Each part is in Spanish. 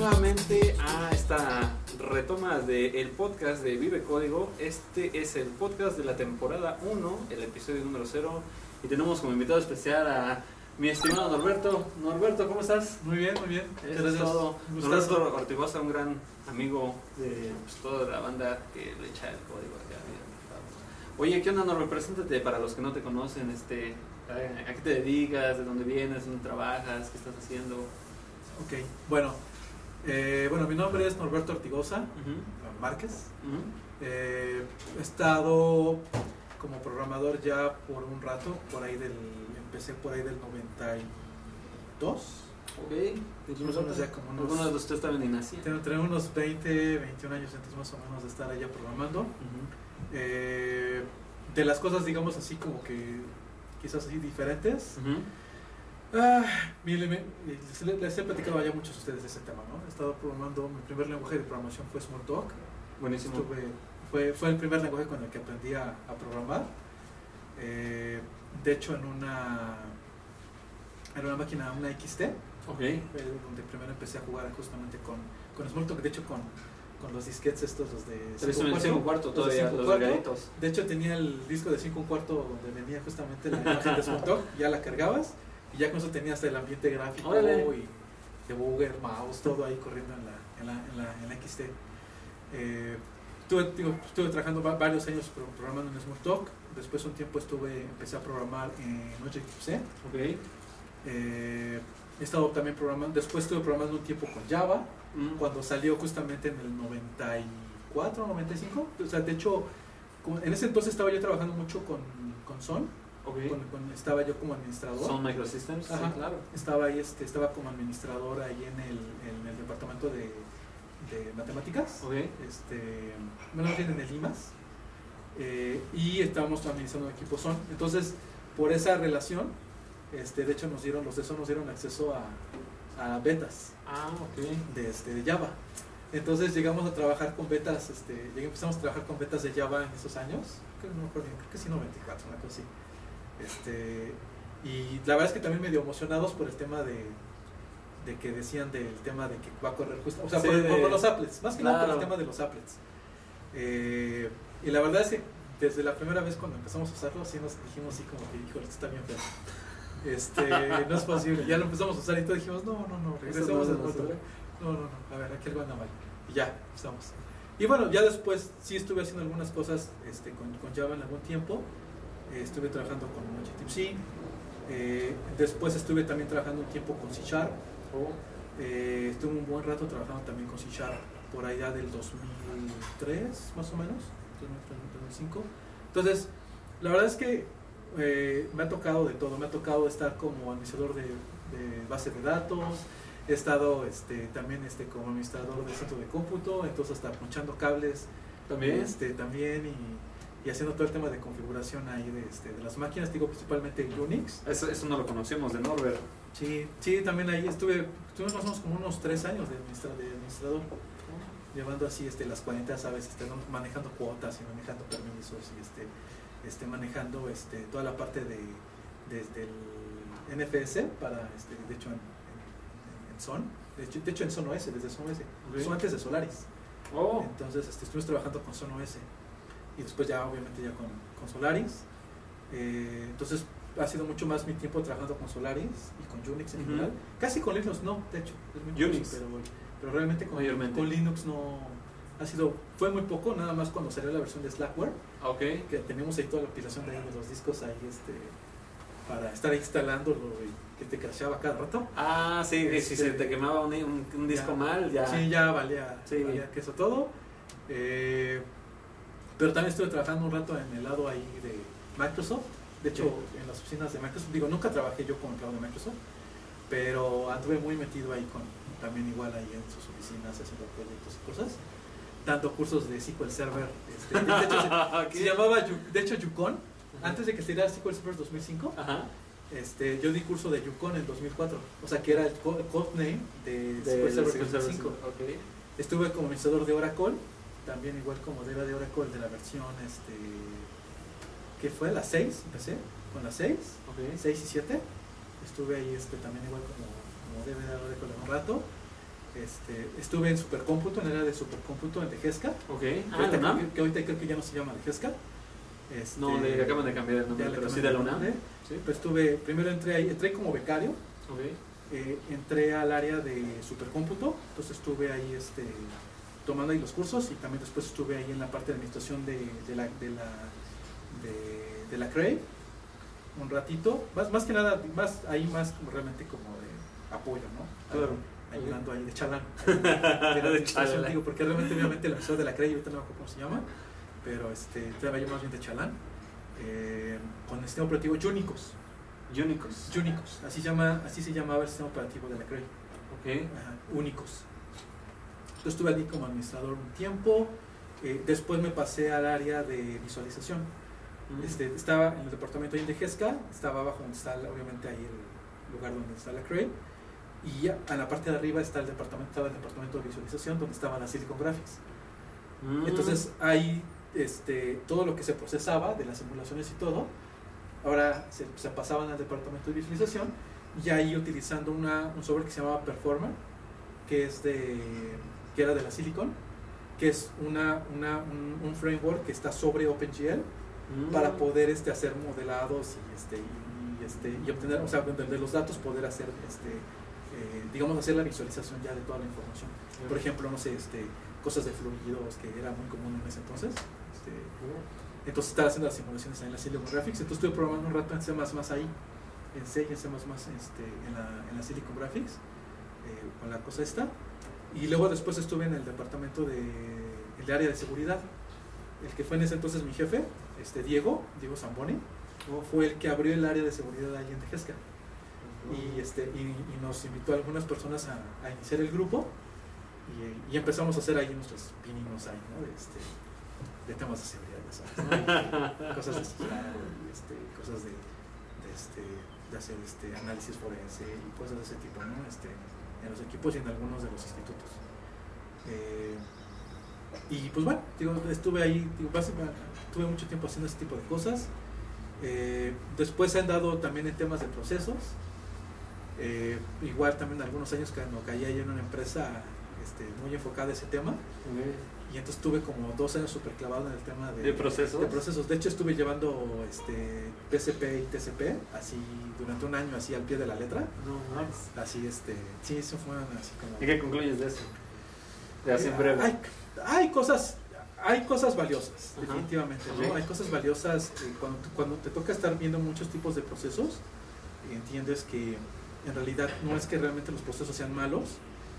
nuevamente a esta retoma del podcast de Vive Código. Este es el podcast de la temporada 1, el episodio número 0. Y tenemos como invitado especial a mi estimado Norberto. Norberto, ¿cómo estás? Muy bien, muy bien. Eso es todo. Norberto Ortigosa, un gran amigo de pues, toda la banda que le echa el código. Oye, ¿qué onda, Norberto? Preséntate para los que no te conocen. Este, ¿A qué te dedicas? ¿De dónde vienes? ¿Dónde trabajas? ¿Qué estás haciendo? Ok, bueno, eh, bueno, mi nombre es Norberto Ortigosa Márquez. Eh, he estado como programador ya por un rato, por ahí del, empecé por ahí del 92. Ok, más o menos ya como unos, de ustedes estaban en Asia. Tengo, unos 20, 21 años entonces más o menos de estar allá programando. Eh, de las cosas, digamos así, como que quizás así diferentes. Ah, les, he platicado ya muchos de ustedes de ese tema, ¿no? He estado programando, mi primer lenguaje de programación fue Smalltalk. Buenísimo. fue, fue el primer lenguaje con el que aprendí a, programar. Eh, de hecho, en una, en una máquina, una XT, okay. donde primero empecé a jugar justamente con, con Smalltalk, de hecho con, con los disquetes estos, los de 5 cuarto, todavía, los, los De hecho tenía el disco de 5 cuarto donde venía justamente la imagen de Smalltalk, ya la cargabas y ya con eso tenías el ambiente gráfico y debugger, mouse, todo ahí corriendo en la, en la, en la, en la XT. Eh, estuve, digo, estuve, trabajando varios años programando en Smalltalk. Después un tiempo estuve, empecé a programar en Objective-C. Okay. Eh, he estado también programando, después estuve programando un tiempo con Java, mm. cuando salió justamente en el 94, 95. O sea, de hecho, en ese entonces estaba yo trabajando mucho con, con Son estaba yo como administrador. Son Microsystems, claro. Estaba ahí, este, estaba como administrador ahí en el, en el departamento de, de matemáticas. Este, bueno, en el IMAS. Eh, y estábamos administrando un equipo Son. Entonces, por esa relación, este, de hecho nos dieron, los de Son nos dieron acceso a, a betas ah, de, este, de Java. Entonces llegamos a trabajar con betas, este, empezamos a trabajar con betas de Java en esos años, creo, no creo que sí 94, una cosa así. Este, y la verdad es que también medio emocionados por el tema de, de que decían del tema de que va a correr justo, o sea, por, los applets, más que nada por el tema de los applets. Eh, y la verdad es que desde la primera vez cuando empezamos a usarlo, así nos dijimos así como que, híjole, esto está bien feo. Este, no es posible. Ya lo empezamos a usar y todos dijimos, no, no, no, regresemos al No, no, no, a ver, aquí algo anda mal. Y ya, estamos. Y bueno, ya después sí estuve haciendo algunas cosas este, con, con Java en algún tiempo. Eh, estuve trabajando con HTMC, eh, después estuve también trabajando un tiempo con C Sharp, eh, estuve un buen rato trabajando también con C Sharp por allá del 2003 más o menos, 2005. Entonces, la verdad es que me ha tocado de todo, me ha tocado estar como administrador de, base de datos, he estado este, también este, como administrador de centro de cómputo, entonces hasta ponchando cables también, este, también y y haciendo todo el tema de configuración ahí de, este, de las máquinas, digo principalmente Unix. Eso, eso no lo conocemos de Norbert. Sí, sí, también ahí estuve, estuvimos más o menos como unos tres años de, administrador, llevando así este, las 40, ¿sabes? Este, manejando cuotas y manejando permisos y este, este, manejando este, toda la parte de desde el NFS para, este, de hecho, en, en, Son, de hecho, de hecho, en Son OS, desde Son OS, son antes de Solaris. Oh. Entonces, este, estuvimos trabajando con Son OS y después ya obviamente ya con, con Solaris. Eh, entonces ha sido mucho más mi tiempo trabajando con Solaris y con Unix en general. Casi con Linux no, de hecho, es muy Unix. pero, pero, realmente con, con, Linux no ha sido, fue muy poco, nada más cuando salió la versión de Slackware. Okay. Que tenemos ahí toda la aplicación de, los discos ahí este para estar instalándolo y que te crasheaba cada rato. Ah, sí, si se este, te quemaba un, un, disco mal, ya. Sí, ya valía, sí. valía que eso todo. Eh, pero también estuve trabajando un rato en el lado ahí de Microsoft. De hecho, en las oficinas de Microsoft, digo, nunca trabajé yo con el cloud de Microsoft, pero anduve muy metido ahí con, también igual ahí en sus oficinas haciendo proyectos y cosas, dando cursos de SQL Server. Este, de, hecho, se, llamaba, de hecho, Yukon, antes de que se diera SQL Server 2005. Este, yo di curso de Yukon en 2004, o sea que era el code name de, SQL Server 2005. Estuve como administrador de Oracle también igual como era de Oracle de la versión este que fue la 6 empecé con la 6 6 y 7 estuve ahí este también igual como, como debe de Oracle un rato Este, estuve en supercómputo, en el área de supercómputo en Tejesca. Ok. que, Ah, ahorita la UNAM. creo que, que ahorita creo que ya no se llama Tejesca. Este, No, le acaban de cambiar el nombre, pero sí de la UNAM. Sí. Pues estuve, primero entré ahí, entré como becario, eh, entré al área de supercómputo, entonces estuve ahí este, tomando ahí los cursos y también después estuve ahí en la parte de administración de, de la, de la, de, de la CRE un ratito, más, más que nada, más ahí más como realmente como de apoyo, ¿no? Claro. Ayudando ahí de chalán. de la administración, digo, porque realmente obviamente el emisor de la CRE, ahorita no me acuerdo cómo se llama, pero este, yo más bien de chalán, eh, con el sistema operativo Unicos. Unicos. Unicos, así, llama, así se llamaba el sistema operativo de la CRE. Ok. Ajá, únicos. Yo estuve allí como administrador un tiempo, eh, después me pasé al área de visualización. Este, estaba en el departamento de GESCA, estaba abajo donde está obviamente ahí el lugar donde está la CRE, y ya a la parte de arriba está el departamento, estaba el departamento de visualización donde estaba la Silicon Graphics. Mm. Entonces ahí este, todo lo que se procesaba de las simulaciones y todo, ahora se, se pasaban al departamento de visualización y ahí utilizando una, un software que se llamaba Performer, que, es de, que era de la Silicon, que es una, una, un, un framework que está sobre OpenGL Mm. para poder este, hacer modelados y, este, y, este, y obtener, o sea, de los datos poder hacer, este, eh, digamos, hacer la visualización ya de toda la información. Por ejemplo, no sé, este, cosas de fluidos que era muy común en ese entonces. Este, entonces estaba haciendo las simulaciones ahí en la Silicon Graphics. Entonces estuve probando un rato en C++ ahí, en C y en C++ este, en, la, en la Silicon Graphics, eh, con la cosa esta. Y luego después estuve en el departamento de el área de seguridad. El que fue en ese entonces mi jefe, este Diego, Diego Zamboni, fue el que abrió el área de seguridad ahí en Tejesca. Y, este, y, y nos invitó a algunas personas a, a iniciar el grupo y, y empezamos a hacer ahí nuestros pininos ahí, ¿no? De, este, de temas de seguridad, cosas de este, cosas de, de, este, de hacer este, análisis forense y cosas de ese tipo, ¿no? Este, en los equipos y en algunos de los institutos. Eh, y pues bueno, digo, estuve ahí, digo, tuve mucho tiempo haciendo ese tipo de cosas. Eh, después se han dado también en temas de procesos. Eh, igual también algunos años que no caía yo en una empresa este, muy enfocada a ese tema. Y entonces estuve como dos años súper clavado en el tema de, ¿De procesos? de procesos. De hecho estuve llevando este, PCP y TCP, así durante un año, así al pie de la letra. No, mames. Así, este, sí, eso fue así como... ¿Y qué concluyes de eso? De así en breve. Hay, hay cosas, hay cosas valiosas, Ajá. definitivamente. Hay cosas valiosas eh, cuando, cuando te toca estar viendo muchos tipos de procesos, entiendes que en realidad no es que realmente los procesos sean malos,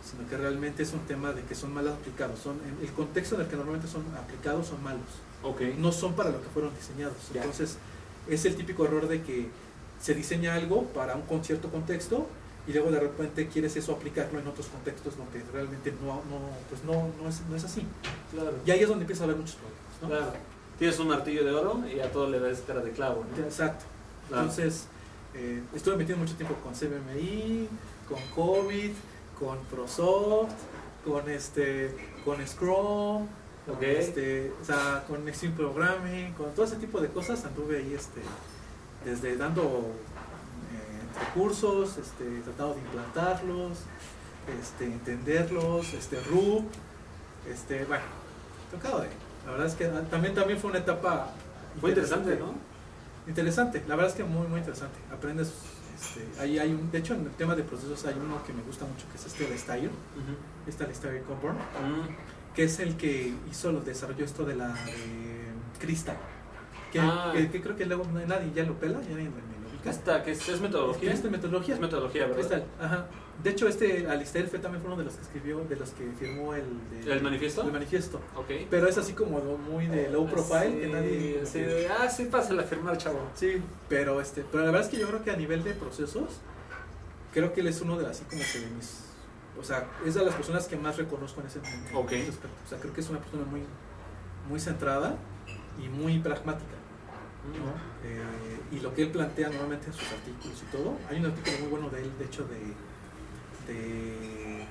sino que realmente es un tema de que son mal aplicados. Son, en el contexto en el que normalmente son aplicados son malos, Ok. no son para lo que fueron diseñados. Entonces, es el típico error de que se diseña algo para un cierto contexto y luego de repente quieres eso aplicarlo en otros contextos donde realmente no, no, pues no, no, es, no es así. Claro. Y ahí es donde empieza a haber muchos problemas. ¿no? Claro. Tienes un martillo de oro y a todo le das cara de clavo, ¿no? Exacto. Claro. Entonces, eh, estuve metido mucho tiempo con CBMI, con COVID, con ProSoft, con este, con Scrum, con, Ok. este, o sea, con Extreme Programming, con todo ese tipo de cosas anduve ahí este, desde dando eh, entre cursos, este, tratando de implantarlos, este, entenderlos, este, RU, este, bueno, tocado de. La verdad es que también, también fue una etapa Fue interesante, ¿no? Interesante, la verdad es que muy, muy interesante. Aprendes, este, ahí hay un, de hecho en el tema de procesos hay uno que me gusta mucho que es este de Steyer, Ujú. esta de Steyer Coburn, Mm. que es el que hizo, lo desarrolló esto de la de Crystal, que, Ah. que, que creo que luego nadie ya lo pela, ya nadie me lo ubica. Esta, que es, es metodología. Esta metodología. Es metodología, ¿verdad? Crystal, ajá. De hecho, este Alistair fue también fue uno de los que escribió, de los que firmó el, de- ¿El manifiesto? el manifiesto. Ok. Pero es así como muy de low profile, que nadie... Sí, de, ah, sí, pásale a firmar, chavo. Sí, pero este, pero la verdad es que yo creo que a nivel de procesos, creo que él es uno de las así como que de mis, o sea, es de las personas que más reconozco en ese, en Ok. ese aspecto. O sea, creo que es una persona muy, muy centrada y muy pragmática. ¿no? Eh, y lo que él plantea normalmente en sus artículos y todo, hay un artículo muy bueno de él, de hecho, de, de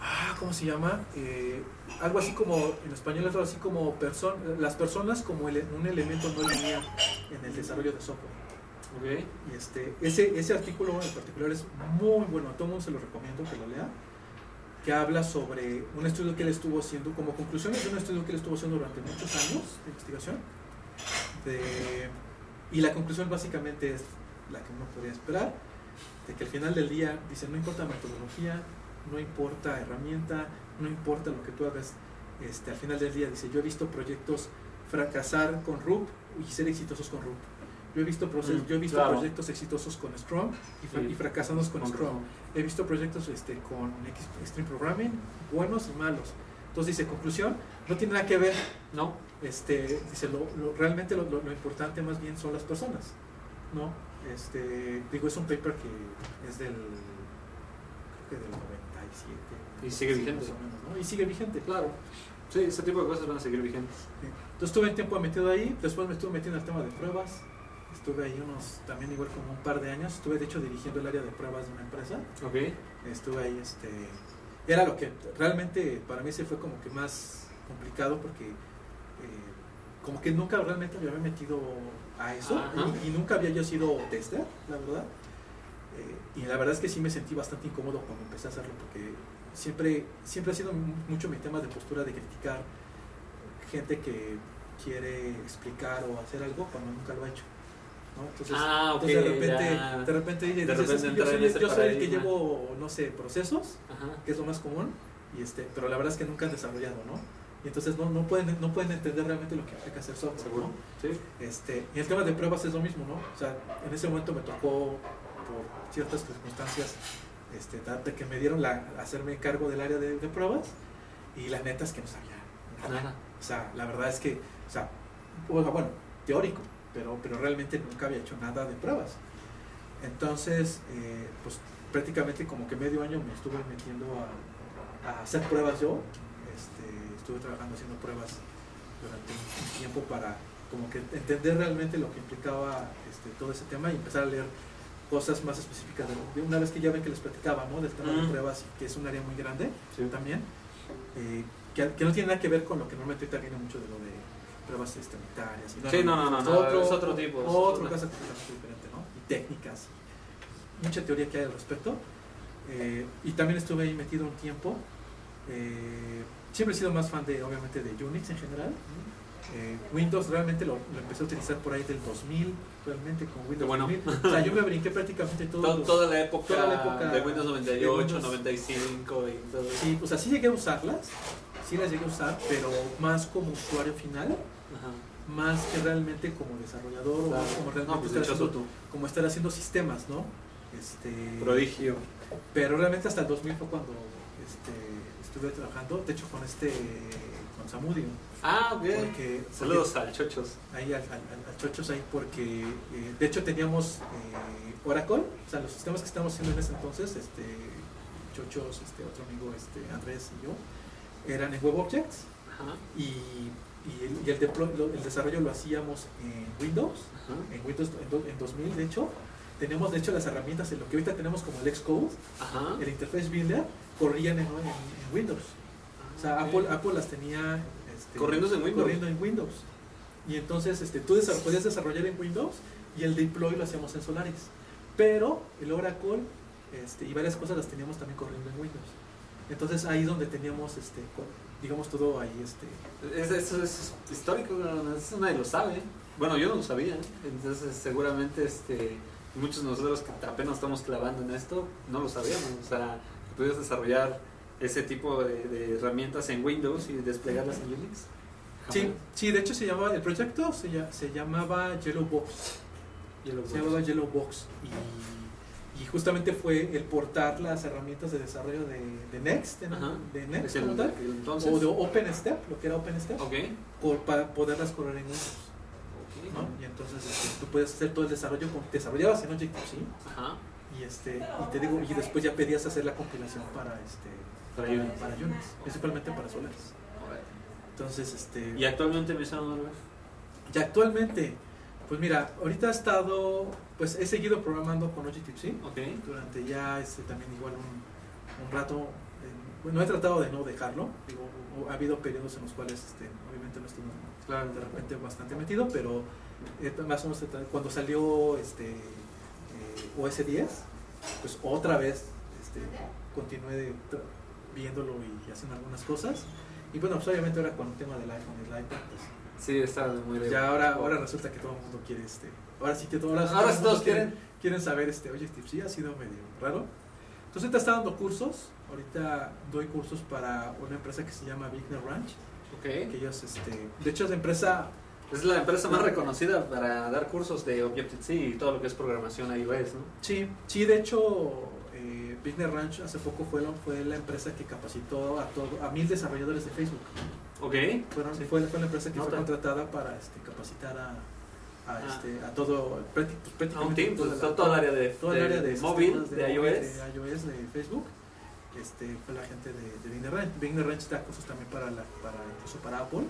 ah, ¿cómo se llama? Eh, algo así como, en español es algo así como person, las personas como un elemento no lineal en el desarrollo de software. Ok. Y este, ese, ese artículo en particular es muy bueno, a todo mundo se lo recomiendo que lo lea, que habla sobre un estudio que él estuvo haciendo, como conclusiones de un estudio que él estuvo haciendo durante muchos años de investigación. De, y la conclusión básicamente es la que uno podría esperar, de que al final del día, dice, no importa metodología, no importa herramienta, no importa lo que tú hagas, este, al final del día, dice, yo he visto proyectos fracasar con RUP y ser exitosos con RUP. Yo he visto, procesos, Mm, yo he visto claro. proyectos exitosos con Scrum y, fra- Sí. y fracasados con, Con Scrum. Scrum. He visto proyectos este, con Extreme Programming, buenos y malos. Entonces dice, conclusión, no tiene nada que ver, No, este, dice, lo, lo- realmente lo, lo- lo importante más bien son las personas, ¿no? Este, digo, es un paper que es del, creo que del 97. Y sigue sí, vigente. más o menos, ¿no? Y sigue vigente. claro. Sí, ese tipo de cosas van a seguir vigentes. Entonces estuve un tiempo metido ahí, después me estuve metiendo en el tema de pruebas, estuve ahí unos, también igual como un par de años, estuve de hecho dirigiendo el área de pruebas de una empresa, Ok. estuve ahí, este, era lo que realmente para mí se fue como que más complicado porque eh, como que nunca realmente me había metido a eso y, y nunca había yo sido tester, la verdad. Eh, y la verdad es que sí me sentí bastante incómodo cuando empecé a hacerlo porque siempre, siempre ha sido mu- mucho mi tema de postura de criticar gente que quiere explicar o hacer algo cuando nunca lo ha hecho. ¿no? Entonces, Ah, ok, entonces de repente, ya. de repente dices, De repente "Es que yo soy, yo soy el que paradigma". llevo, no sé, procesos, Ajá. que es lo más común, y este, pero la verdad es que nunca han desarrollado, ¿no? Y entonces no, no, pueden, no pueden entender realmente lo que implica hacer software, Seguro. ¿no? Sí. Este, y el tema de pruebas es lo mismo, ¿no? O sea, en ese momento me tocó, por ciertas circunstancias, este, de que me dieron la, hacerme cargo del área de, de pruebas, y la neta es que no sabía nada. Nada. O sea, la verdad es que, o sea, bueno, bueno, teórico, pero, pero realmente nunca había hecho nada de pruebas. Entonces, eh, pues prácticamente como que medio año me estuve metiendo a, a hacer pruebas yo. Este, estuve trabajando haciendo pruebas durante un tiempo para como que entender realmente lo que implicaba este, todo ese tema y empezar a leer cosas más específicas de, una vez que ya ven que les platicaba ¿no? del tema de pruebas que es un área muy grande Sí. también eh, que, que no tiene nada que ver con lo que normalmente ahorita viene mucho de lo de pruebas este, unitarias y Sí, no, no, no, es no, es otro tipo, otro cosa completamente diferente ¿no? y técnicas mucha teoría que hay al respecto Eh, y también estuve ahí metido un tiempo Eh, siempre he sido más fan de obviamente de Unix en general Eh, Windows realmente lo, lo empecé a utilizar por ahí del 2000 realmente con Windows bueno. 2000 o sea yo me brinqué prácticamente todos To- los- toda, la época toda la época de Windows 98, de Windows. 95 y todo. Sí, pues así llegué a usarlas, sí las llegué a usar, pero más como usuario final, Ajá. más que realmente como desarrollador o Claro. más como realmente No, pues estar, haciendo, tú. como estar haciendo sistemas, ¿no? Este, Prodigio. pero realmente hasta el 2000 fue cuando este, estuve trabajando, de hecho con este, con Samudio, Ah, ok. porque Saludos al Chochos. ahí al, al- Chochos ahí porque eh, de hecho teníamos eh, Oracle, o sea los sistemas que estábamos haciendo en ese entonces, este Chochos, este otro amigo, este Andrés y yo, eran en WebObjects Ajá. y, y el, y el deploy- lo- el desarrollo lo hacíamos en Windows, Ajá. en Windows en, do- en 2000 de hecho, teníamos de hecho las herramientas en lo que ahorita tenemos como el Xcode, Ajá. el Interface Builder, corrían en, en- en Windows. O sea, Ok. Apple, Apple las tenía este, Corriéndose en Windows. corriendo en Windows. Y entonces este, tú desa- podías desarrollar en Windows y el deploy lo hacíamos en Solaris. Pero el Oracle este, y varias cosas las teníamos también corriendo en Windows. Entonces ahí donde teníamos, este, digamos, todo ahí. Este, Es- Eso es histórico, eso nadie lo sabe. Bueno, yo no lo sabía, entonces seguramente este, muchos de nosotros que apenas estamos clavando en esto no lo sabíamos. O sea, pudieras desarrollar ese tipo de, de herramientas en Windows y desplegarlas en Unix. sí, sí, de hecho se llamaba, el proyecto se, se llamaba Yellow Box. Y lo Se llamaba Yellow Box. Y, y justamente fue el portar las herramientas de desarrollo de, de Next, de, de Next el- tal, entonces. o de OpenStep, lo que era OpenStep, Ok. por- para poderlas correr en Windows. ¿no? Y entonces este, tú puedes hacer todo el desarrollo, con, desarrollabas en Objective-C Ajá. Y, este, y te digo, y después ya pedías hacer la compilación para, este, Para Unix. para principalmente para Solaris. Entonces, este, Y actualmente me están dando y actualmente, pues mira, ahorita he estado, pues he seguido programando con Objective-C Ok. durante ya este, también igual un, un rato. eh, bueno, he tratado de no dejarlo, digo, ha habido periodos en los cuales este, obviamente no estuve Claro. de repente bastante metido, pero eh, más o menos cuando salió este eh, OS 10, pues otra vez este, tra- viéndolo y haciendo algunas cosas. Y bueno, pues obviamente ahora con el tema del iPhone y el iPad, pues Sí, está muy bien. ya ahora, ahora resulta que todo el mundo quiere este. Ahora sí que todo, ahora, Ahora todo todos quieren, quieren. quieren saber este, oye Steve, sí ha sido medio raro. Entonces ahorita está dando cursos, ahorita doy cursos para una empresa que se llama Bigner Ranch, Ok. que ellos este, de hecho es la empresa Es la empresa más reconocida para dar cursos de Objective-C y todo lo que es programación iOS, ¿no? Sí, sí, de hecho, eh, Bigner Ranch hace poco fue la, fue la empresa que capacitó a todo, a mil desarrolladores de Facebook. Ok. Fueron, fue, fue la empresa que Nota. fue contratada para este, capacitar a, a, Ah. este, a todo, prácti- pues, A un prácticamente team, pues, toda la- el área de, todo el de- área de, de móvil, de, iOS. de iOS, de Facebook. Este, fue la gente de, de Bigner Ranch. Bigner Ranch da cursos también para, la, para incluso para Apple.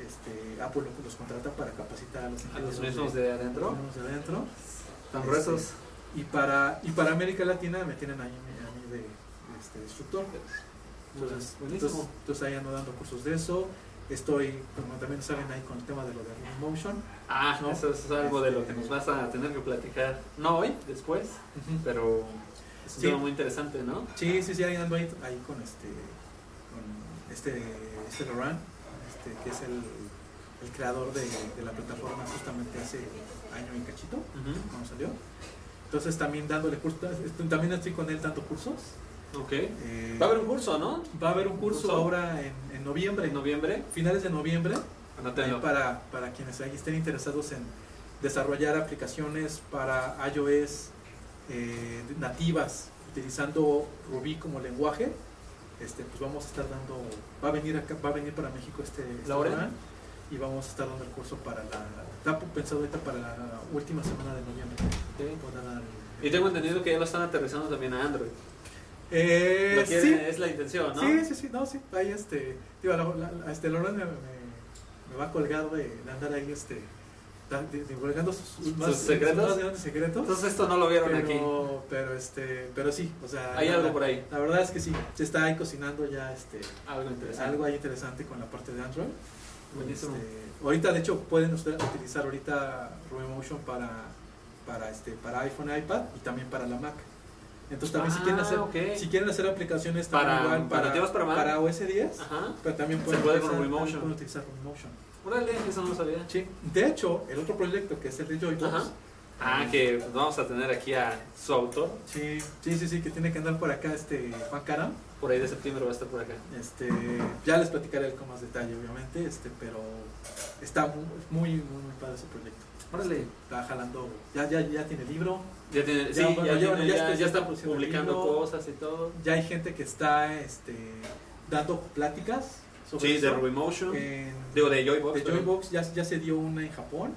Este, Apple los- contrata para capacitar a los mismos de adentro. de adentro. Tan Este, gruesos. Y para, y para América Latina me tienen ahí a mí de, este, de instructor. Entonces, Buenísimo. entonces, entonces ahí ando dando cursos de eso. Estoy, como también saben ahí con el tema de lo de Motion. Ah, ¿no? eso es algo de lo que nos vas a tener que platicar. No hoy, después, pero es un Sí. tema muy interesante, ¿no? Sí, sí, sí, ahí ando ahí, ahí con este, con este, este Loran, este, que es el, el creador de, de la plataforma justamente hace año y cachito, cuando salió. Entonces también dándole cursos, también estoy con él dando cursos. Ok. Eh, Va a haber un curso, ¿no? va a haber un curso ¿Curso? ahora en, en noviembre, En noviembre. finales de noviembre, ahí para, para quienes ahí estén interesados en desarrollar aplicaciones para iOS eh, nativas utilizando Ruby como lenguaje. Este, pues vamos a estar dando, va a venir acá, va a venir para México este, este y vamos a estar dando el curso para la, está pensado ahorita para la última semana de noviembre. Y tengo entendido que ya lo están aterrizando también a Android. Eh, Lo quieren- sí, Es la intención, ¿no? Sí, sí, sí, no, sí, ahí este, digo, la, la- la- este Loran me, me, me va a colgar de, de andar ahí, este, divulgando sus, más, secretos? más grandes secretos. Entonces esto no lo vieron aquí. pero, pero, este, pero sí, o sea, Hay la, algo por ahí. la verdad es que sí, se está ahí cocinando ya, este, Algo interesante. algo ahí interesante con la parte de Android. Buenísimo. Este, ahorita, de hecho, pueden ustedes utilizar ahorita Motion para, para, este, para iPhone, iPad y también para la Mac. Entonces también si quieren Ah, hacer, ok. si quieren hacer aplicaciones Para- igual para para, para Mac. OS 10, Ajá. pero también Se pueden, puede utilizar, con también Motion. pueden utilizar Motion. Órale, eso no lo sabía. Sí. De hecho, el otro proyecto que es el de Joybox, Ajá. Ah, que vamos a tener aquí a su autor. sí, sí, sí, sí, que tiene que andar por acá este Juan Caram. Por ahí de septiembre va a estar por acá. Este, ya les platicaré con más detalle, obviamente, este, pero está muy, muy, muy, muy padre ese proyecto. Órale. Está jalando, ya, ya, ya tiene libro, Ya tiene, Ya, sí, bueno, ya, ya, tiene- ya ya- está- publicando libro. cosas y todo. ya hay gente que está este, dando pláticas sobre Sí, de eso. Rubymotion. En- Digo, de Joybox. de perdón. Joybox ya, ya se dio una en Japón,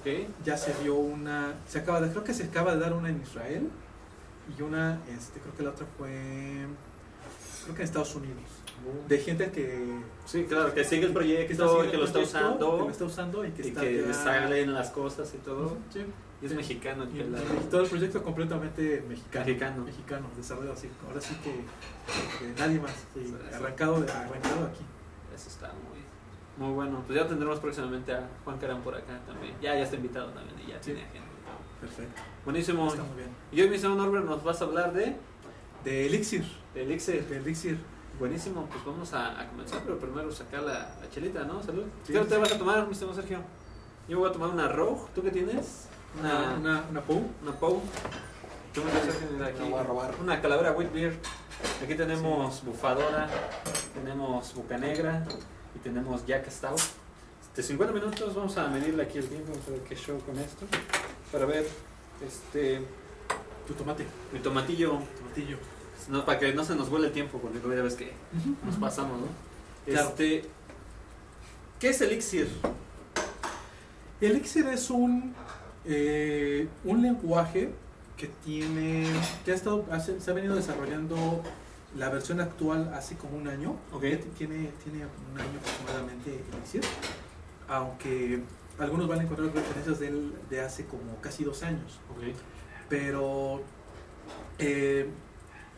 Ok. ya se dio una, se acaba de, creo que se acaba de dar una en Israel y una, este, creo que la otra fue, creo que en Estados Unidos. De gente que, Sí, claro, que sigue el proyecto, que está haciendo que el lo está proyecto, usando. que lo está usando y que y está que ya- le salen las cosas y todo. Sí. Y es mexicano el Y, pelado. y todo el proyecto completamente mexicano. Mexicano. Mexicano, desarrollado así. Ahora sí que, que nadie más. sí. arrancado, de- arrancado aquí. Eso está muy, muy bueno. Pues ya tendremos próximamente a Juan Carán por acá también. Ya, ya está invitado también y ya Sí. tiene agenda. Perfecto. Buenísimo. Está muy bien. Y hoy, mi señor Norbert, nos vas a hablar de, De Elixir. de Elixir. De Elixir. Buenísimo, pues vamos a, a comenzar, pero primero sacar la, la chelita, ¿no? Salud. Sí, ¿Qué te vas a tomar, mi señor Sergio? Yo voy a tomar una Rogue. ¿Tú qué tienes? Una, una, una POU. Una Pou. ¿Tú me Sergio? Mira aquí. Voy a robar. Una calavera wheat beer. Aquí tenemos bufadora, tenemos buca negra y tenemos Jack Stout. Este, 50 minutos, vamos a medirle aquí el tiempo, vamos a ver qué show con esto. Para ver, este, Tu tomate. mi tomatillo, Tomatillo. no, para que no se nos vuele el tiempo, porque ya ves que nos pasamos, ¿no? Claro. Este, ¿qué es Elixir? Elixir es un, eh, un lenguaje que tiene, que ha estado, hace- se ha venido desarrollando la versión actual hace como un año. Ok. Ya Tiene, tiene un año aproximadamente Elixir, aunque algunos van a encontrar referencias de él de hace como casi dos años. Pero eh,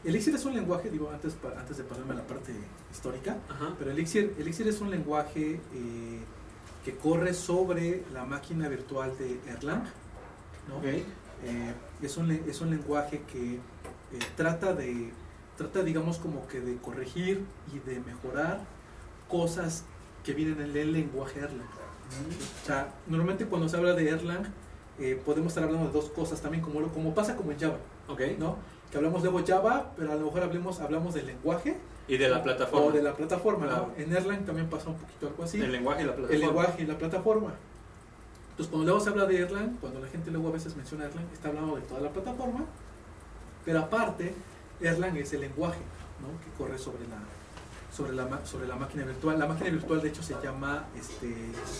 Elixir es un lenguaje, digo antes, antes de pasarme a la parte histórica, Ajá. pero Elixir, Elixir es un lenguaje eh, que corre sobre la máquina virtual de Erlang. ¿no? Ok. Eh, es, un, es un lenguaje que eh, trata de trata, digamos, como que de corregir y de mejorar cosas que vienen en el lenguaje Erlang. O sea, normalmente cuando se habla de Erlang, eh, podemos estar hablando de dos cosas también, como, lo- como pasa como en Java, Ok. ¿no? Que hablamos luego Java, pero a lo mejor hablemos, hablamos del lenguaje Y de la plataforma. o de la plataforma. En Erlang también pasa un poquito algo así. El lenguaje y la plataforma. el lenguaje y la plataforma. Entonces, cuando luego se habla de Erlang, cuando la gente luego a veces menciona Erlang, está hablando de toda la plataforma, pero aparte, Erlang es el lenguaje ¿no? que corre sobre la, sobre, la, sobre la máquina virtual. La máquina virtual, de hecho, se llama este,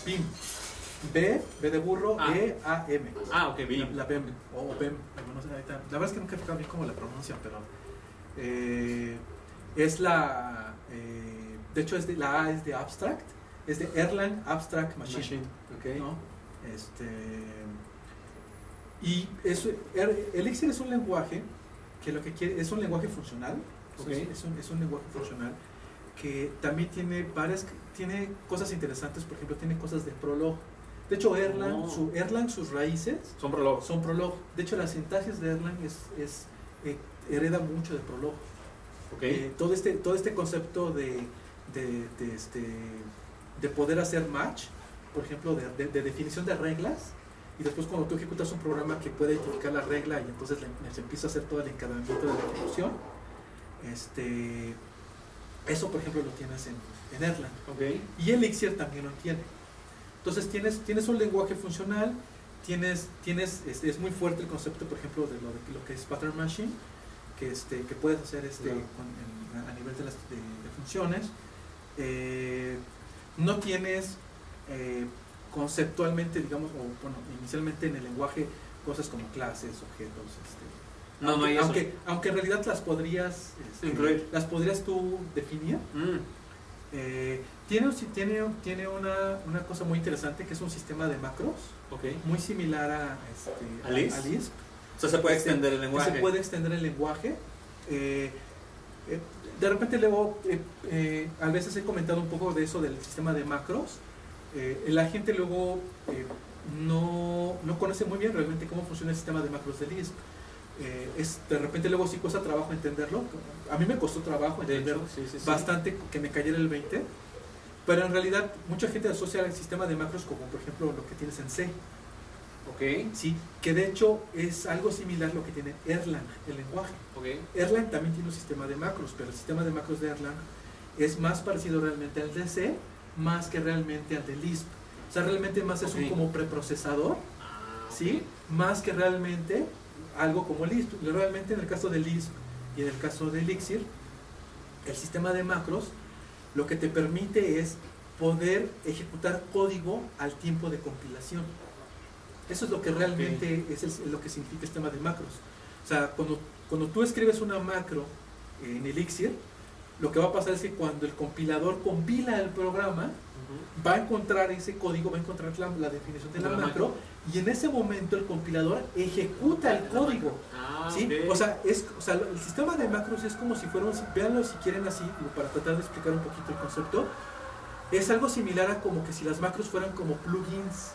BIM. B, B de burro, Ah. E, A, M. Ah, ok, bien. La, BEM, o BEM, no sé, ahorita- la verdad es que nunca he fijado bien cómo la pronuncian, pero eh, es la, eh, de hecho es de, la A es de Abstract, es de Erlang Abstract Machine, Machine. ¿no? Este, y eso, Er- Elixir es un lenguaje que lo que quiere, es un lenguaje funcional, Ok. es, un, es un lenguaje funcional que también tiene varias, tiene cosas interesantes, por ejemplo, tiene cosas de Prolog. De hecho, Erlang, Oh. su, Erlang sus raíces Son prólogos. son Prolog. De hecho, la sintaxis de Erlang es, es, eh, hereda mucho de Prolog. Ok. Eh, todo, este, todo este concepto de, de, de este, de poder hacer match, por ejemplo, de, de- de definición de reglas, y después cuando tú ejecutas un programa que puede identificar la regla y entonces se empieza a hacer todo el encadenamiento de la ejecución, este, eso, por ejemplo, lo tienes en, en Erlang. Ok. Y Elixir también lo tiene. Entonces tienes, tienes un lenguaje funcional, tienes, tienes, este, es muy fuerte el concepto, por ejemplo, de lo, de lo que es pattern machine, que, este, que puedes hacer este, Claro. con- en- a nivel de, las, de, de funciones. Eh, no tienes eh, conceptualmente, digamos, o bueno, inicialmente en el lenguaje, cosas como clases, objetos, este, No, no hay eso. aunque, aunque en realidad las podrías este, Incluir. las podrías tú definir Mm. eh, tiene, tiene, tiene una, una cosa muy interesante que es un sistema de macros muy similar a, este, ¿A Lisp? a Lisp, O sea, se puede Este, extender el lenguaje. se puede extender el lenguaje. Eh, eh, de repente luego, eh, a veces he comentado un poco de eso del sistema de macros. Eh, la gente luego eh, no, no conoce muy bien realmente cómo funciona el sistema de macros de Lisp. Eh, es, de repente luego sí cuesta trabajo entenderlo. A mí me costó trabajo De entenderlo hecho, sí, sí, sí. bastante que me cayera el 20, pero en realidad mucha gente asocia el sistema de macros como por ejemplo lo que tienes en C, Ok. ¿sí? que de hecho es algo similar a lo que tiene Erlang, el lenguaje. Ok. Erlang también tiene un sistema de macros, pero el sistema de macros de Erlang es más parecido realmente al de C, más que realmente al de Lisp. O sea, realmente más es un como preprocesador. ¿sí? Más que realmente algo como Lisp. Realmente en el caso de Lisp y en el caso de Elixir, el sistema de macros lo que te permite es poder ejecutar código al tiempo de compilación. Eso es lo que realmente es el- lo que significa el sistema de macros. O sea, cuando, cuando tú escribes una macro en Elixir, lo que va a pasar es que cuando el compilador compila el programa, va a encontrar ese código, va a encontrar la, la definición de la, macro, y en ese momento el compilador ejecuta el código. Ah, ¿sí? ok. O sea, es, o sea, el sistema de macros es como si fuera un, véanlo si quieren así, para tratar de explicar un poquito el concepto, es algo similar a como que si las macros fueran como plugins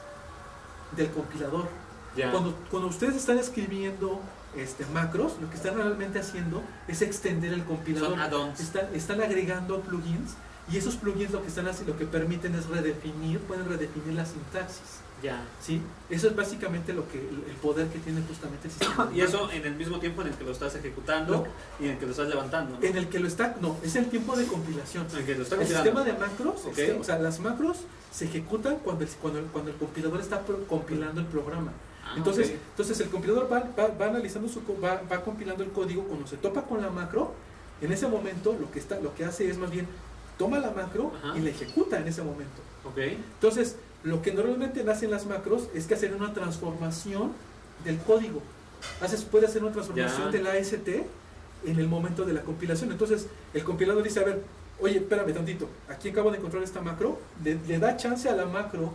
del compilador. Cuando, cuando ustedes están escribiendo este, macros, lo que están realmente haciendo es extender el compilador. Están, están agregando plugins y esos plugins lo que están haciendo, lo que permiten es redefinir, pueden redefinir la sintaxis. Ya. ¿sí? Eso es básicamente lo que el, poder que tiene justamente el sistema. de Y eso en el mismo tiempo en el que lo estás ejecutando y en el que lo estás levantando. En el que lo está, no, es el tiempo de compilación. En el que lo está El sistema de macros, Ok. este, o sea, las macros se ejecutan cuando el, cuando el, cuando el compilador está compilando el programa. Ah, Entonces, entonces el compilador va, va- va analizando su va, va compilando el código cuando se topa con la macro, en ese momento lo que está lo que hace es más bien toma la macro Ajá. y la ejecuta en ese momento. Entonces, lo que normalmente hacen las macros es que hacen una transformación del código. Haces, puede hacer una transformación Ya. de la AST en el momento de la compilación. Entonces, el compilador dice, a ver, oye, espérame tantito, aquí acabo de encontrar esta macro, le, le da chance a la macro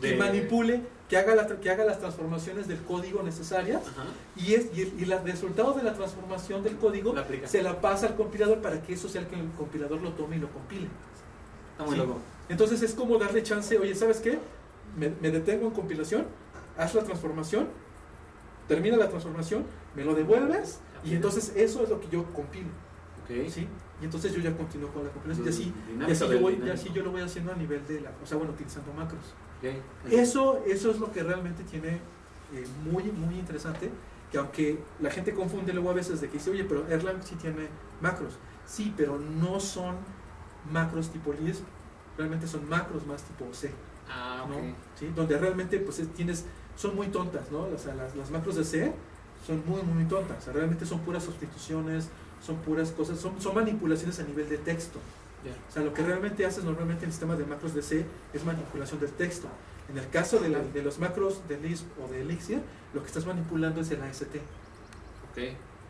que manipule, que haga, la, que haga las transformaciones del código necesarias y, es, y, el, y la- resultado de la transformación del código La se la pasa al compilador para que eso sea el que el compilador lo tome y lo compile. Muy Sí. Entonces es como darle chance, oye, ¿sabes qué? Me, me detengo en compilación, haz la transformación, termina la transformación, me lo devuelves y entonces eso es lo que yo compilo. ¿sí? Y entonces yo ya continúo con la compilación. Y así, y así, del yo voy, y así yo lo voy haciendo a nivel de la, o sea, bueno, utilizando macros. Eso, eso es lo que realmente tiene eh, muy, muy interesante, que aunque la gente confunde luego a veces de que dice, oye, pero Erlang sí tiene macros. Sí, pero no son macros tipo Lisp, realmente son macros más tipo C, Ah. ¿no? ¿Sí? Donde realmente pues es- tienes, son muy tontas, ¿no? O sea, las, las macros de C son muy, muy tontas, o sea, realmente son puras sustituciones, son puras cosas, son, son manipulaciones a nivel de texto. O sea, lo que realmente haces normalmente en el sistema de macros de C es manipulación del texto. En el caso de, la- de los macros de Lisp o de Elixir, lo que estás manipulando es el AST. Ok.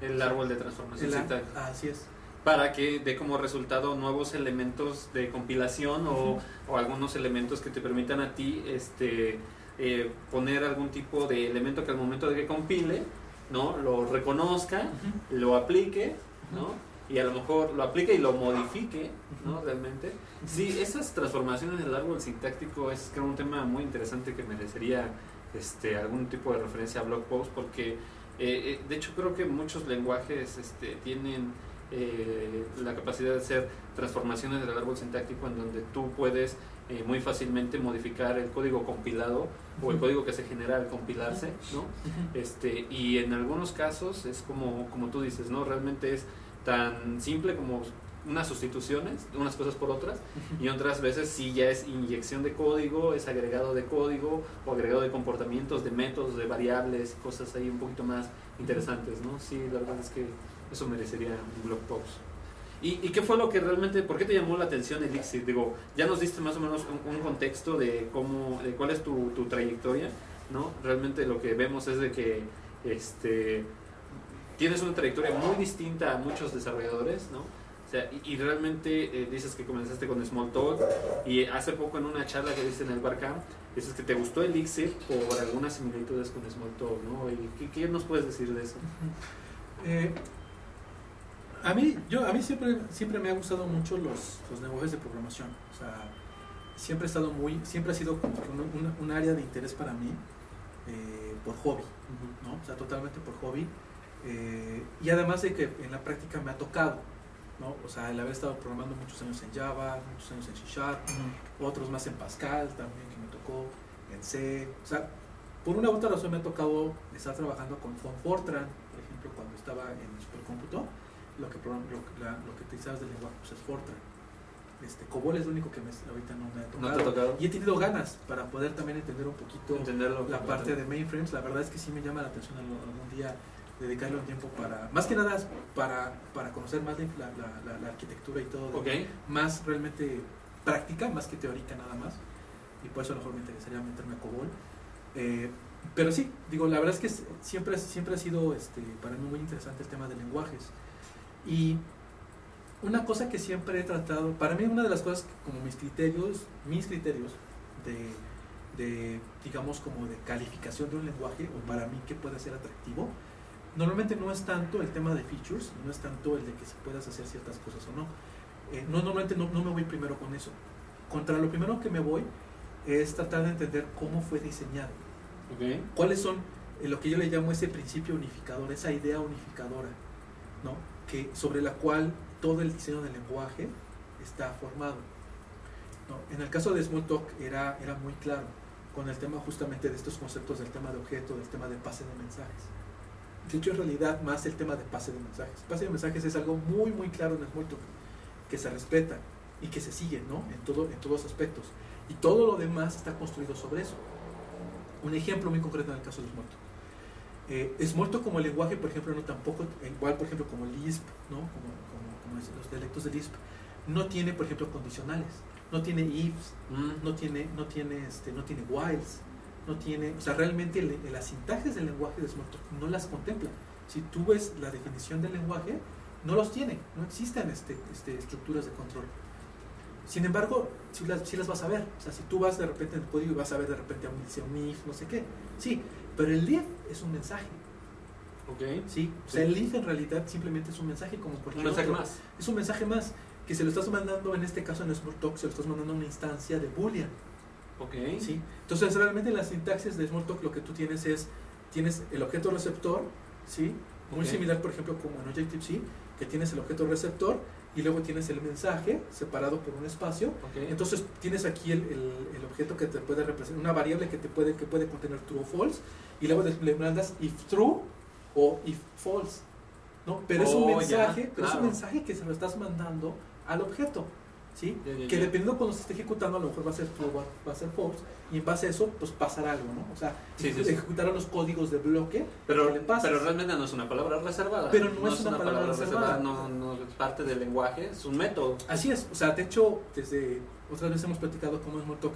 El árbol de transformación sintáctica. así es. Para que dé como resultado nuevos elementos de compilación o algunos elementos que te permitan a ti este, eh, poner algún tipo de elemento que al momento de que compile, ¿no? Lo reconozca, lo aplique, ¿no? Y a lo mejor lo aplique y lo modifique, ¿no? Realmente. Sí, esas transformaciones del árbol sintáctico es creo un tema muy interesante que merecería este, algún tipo de referencia a blog post porque eh, eh, de hecho creo que muchos lenguajes este, tienen eh, la capacidad de hacer transformaciones del árbol sintáctico en donde tú puedes eh, muy fácilmente modificar el código compilado o el código que se genera al compilarse, ¿no? Este, y en algunos casos es como, como tú dices, ¿no? Realmente es tan simple como unas sustituciones, unas cosas por otras, y otras veces sí ya es inyección de código, es agregado de código o agregado de comportamientos, de métodos, de variables, cosas ahí un poquito más interesantes, ¿no? Sí, la verdad es que eso merecería un blog post. ¿Y, y qué fue lo que realmente, por qué te llamó la atención Elixir? Digo, ya nos diste más o menos un, un contexto de cómo, de cuál es tu, tu trayectoria, ¿no? Realmente lo que vemos es de que, este, tienes una trayectoria muy distinta a muchos desarrolladores, ¿no? O sea, y, y realmente eh, dices que comenzaste con Smalltalk y hace poco en una charla que diste en el Barcamp, dices que te gustó Elixir por algunas similitudes con Smalltalk, ¿no? ¿Y qué, qué nos puedes decir de eso? Eh, a mí, yo, a mí siempre, siempre me ha gustado mucho los, los lenguajes de programación. O sea, siempre he estado muy, siempre ha sido como que un, un- un área de interés para mí eh, por hobby, ¿no? O sea, totalmente por hobby. Eh, y además de que en la práctica me ha tocado, ¿no? O sea, el haber estado programando muchos años en Java, muchos años en C Sharp, otros más en Pascal también que me tocó, en C. O sea, por una u otra razón me ha tocado estar trabajando con, con Fortran, por ejemplo, cuando estaba en el supercómputo, lo que, lo, que- la- lo que utilizabas del lenguaje pues, es Fortran. Este, Cobol es lo único que me- ahorita no me ha tocado. ¿No te ha tocado? Y he tenido ganas para poder también entender un poquito Entenderlo. la parte de mainframes, la verdad es que sí me llama la atención algún día dedicarle un tiempo para, más que nada para, para conocer más la, la- la- la arquitectura y todo, de- más realmente práctica, más que teórica nada más, y por eso a lo mejor me interesaría meterme a COBOL. Eh, pero sí, digo, la verdad es que siempre, siempre ha sido este, para mí muy interesante el tema de lenguajes. Y una cosa que siempre he tratado, para mí una de las cosas, que como mis criterios, mis criterios de, de, digamos, como de calificación de un lenguaje, o para mí que puede ser atractivo, normalmente no es tanto el tema de features, no es tanto el de que si puedas hacer ciertas cosas o no. Eh, no normalmente no, no me voy primero con eso. Contra lo primero que me voy es tratar de entender cómo fue diseñado. ¿Cuáles son eh, lo que yo le llamo ese principio unificador, esa idea unificadora, ¿no? que, sobre la cual todo el diseño del lenguaje está formado? ¿no? En el caso de Smalltalk era, era muy claro con el tema justamente de estos conceptos del tema de objeto, del tema de pase de mensajes. De hecho, en realidad, más el tema de pase de mensajes. Pase de mensajes es algo muy, muy claro en Smalltalk, que se respeta y que se sigue ¿no? en, todo, en todos aspectos. Y todo lo demás está construido sobre eso. Un ejemplo muy concreto en el caso de Smalltalk. Eh, Smalltalk como lenguaje, por ejemplo, no tampoco, igual por ejemplo como Lisp, ¿no? como, como, como los dialectos de Lisp, no tiene, por ejemplo, condicionales, no tiene ifs, Mm. no tiene, no tiene, este, no tiene whiles, no tiene, o sea, realmente el- las sintaxis del lenguaje de Smalltalk no las contempla. Si tú ves la definición del lenguaje, no los tiene, no existen este, este, estructuras de control. Sin embargo, si las, sí las vas a ver. O sea, si tú vas de repente en el código y vas a ver de repente a un, dice un if, no sé qué. Sí, pero el if es un mensaje. Ok. Sí, o sea, el if en realidad simplemente es un mensaje como Un cualquier mensaje otro. más. Es un mensaje más que se lo estás mandando, en este caso en Smalltalk, se lo estás mandando a una instancia de Boolean. Ok. ¿sí? Entonces, realmente en la sintaxis de Smalltalk lo que tú tienes es, tienes el objeto receptor, ¿sí? Muy similar, por ejemplo, como en Objective-C, que tienes el objeto receptor y luego tienes el mensaje separado por un espacio. Ok. Entonces tienes aquí el, el- el objeto que te puede representar, una variable que te puede, que puede contener true o false, y luego le mandas if true o if false. ¿no? Pero es un Oh, ya, mensaje, pero es un mensaje que se lo estás mandando al objeto. ¿Sí? Ya, ya, que dependiendo cuando se esté ejecutando, a lo mejor va a ser true va, va a ser false, y en base a eso, pues pasará algo, ¿no? O sea, Sí, sí, sí. ejecutará los códigos de bloque Pero, le realmente no es una palabra reservada. Pero no es una palabra reservada. No, no es parte del lenguaje, es un método. Así es, o sea, de hecho, desde otras veces hemos platicado cómo es Smalltalk,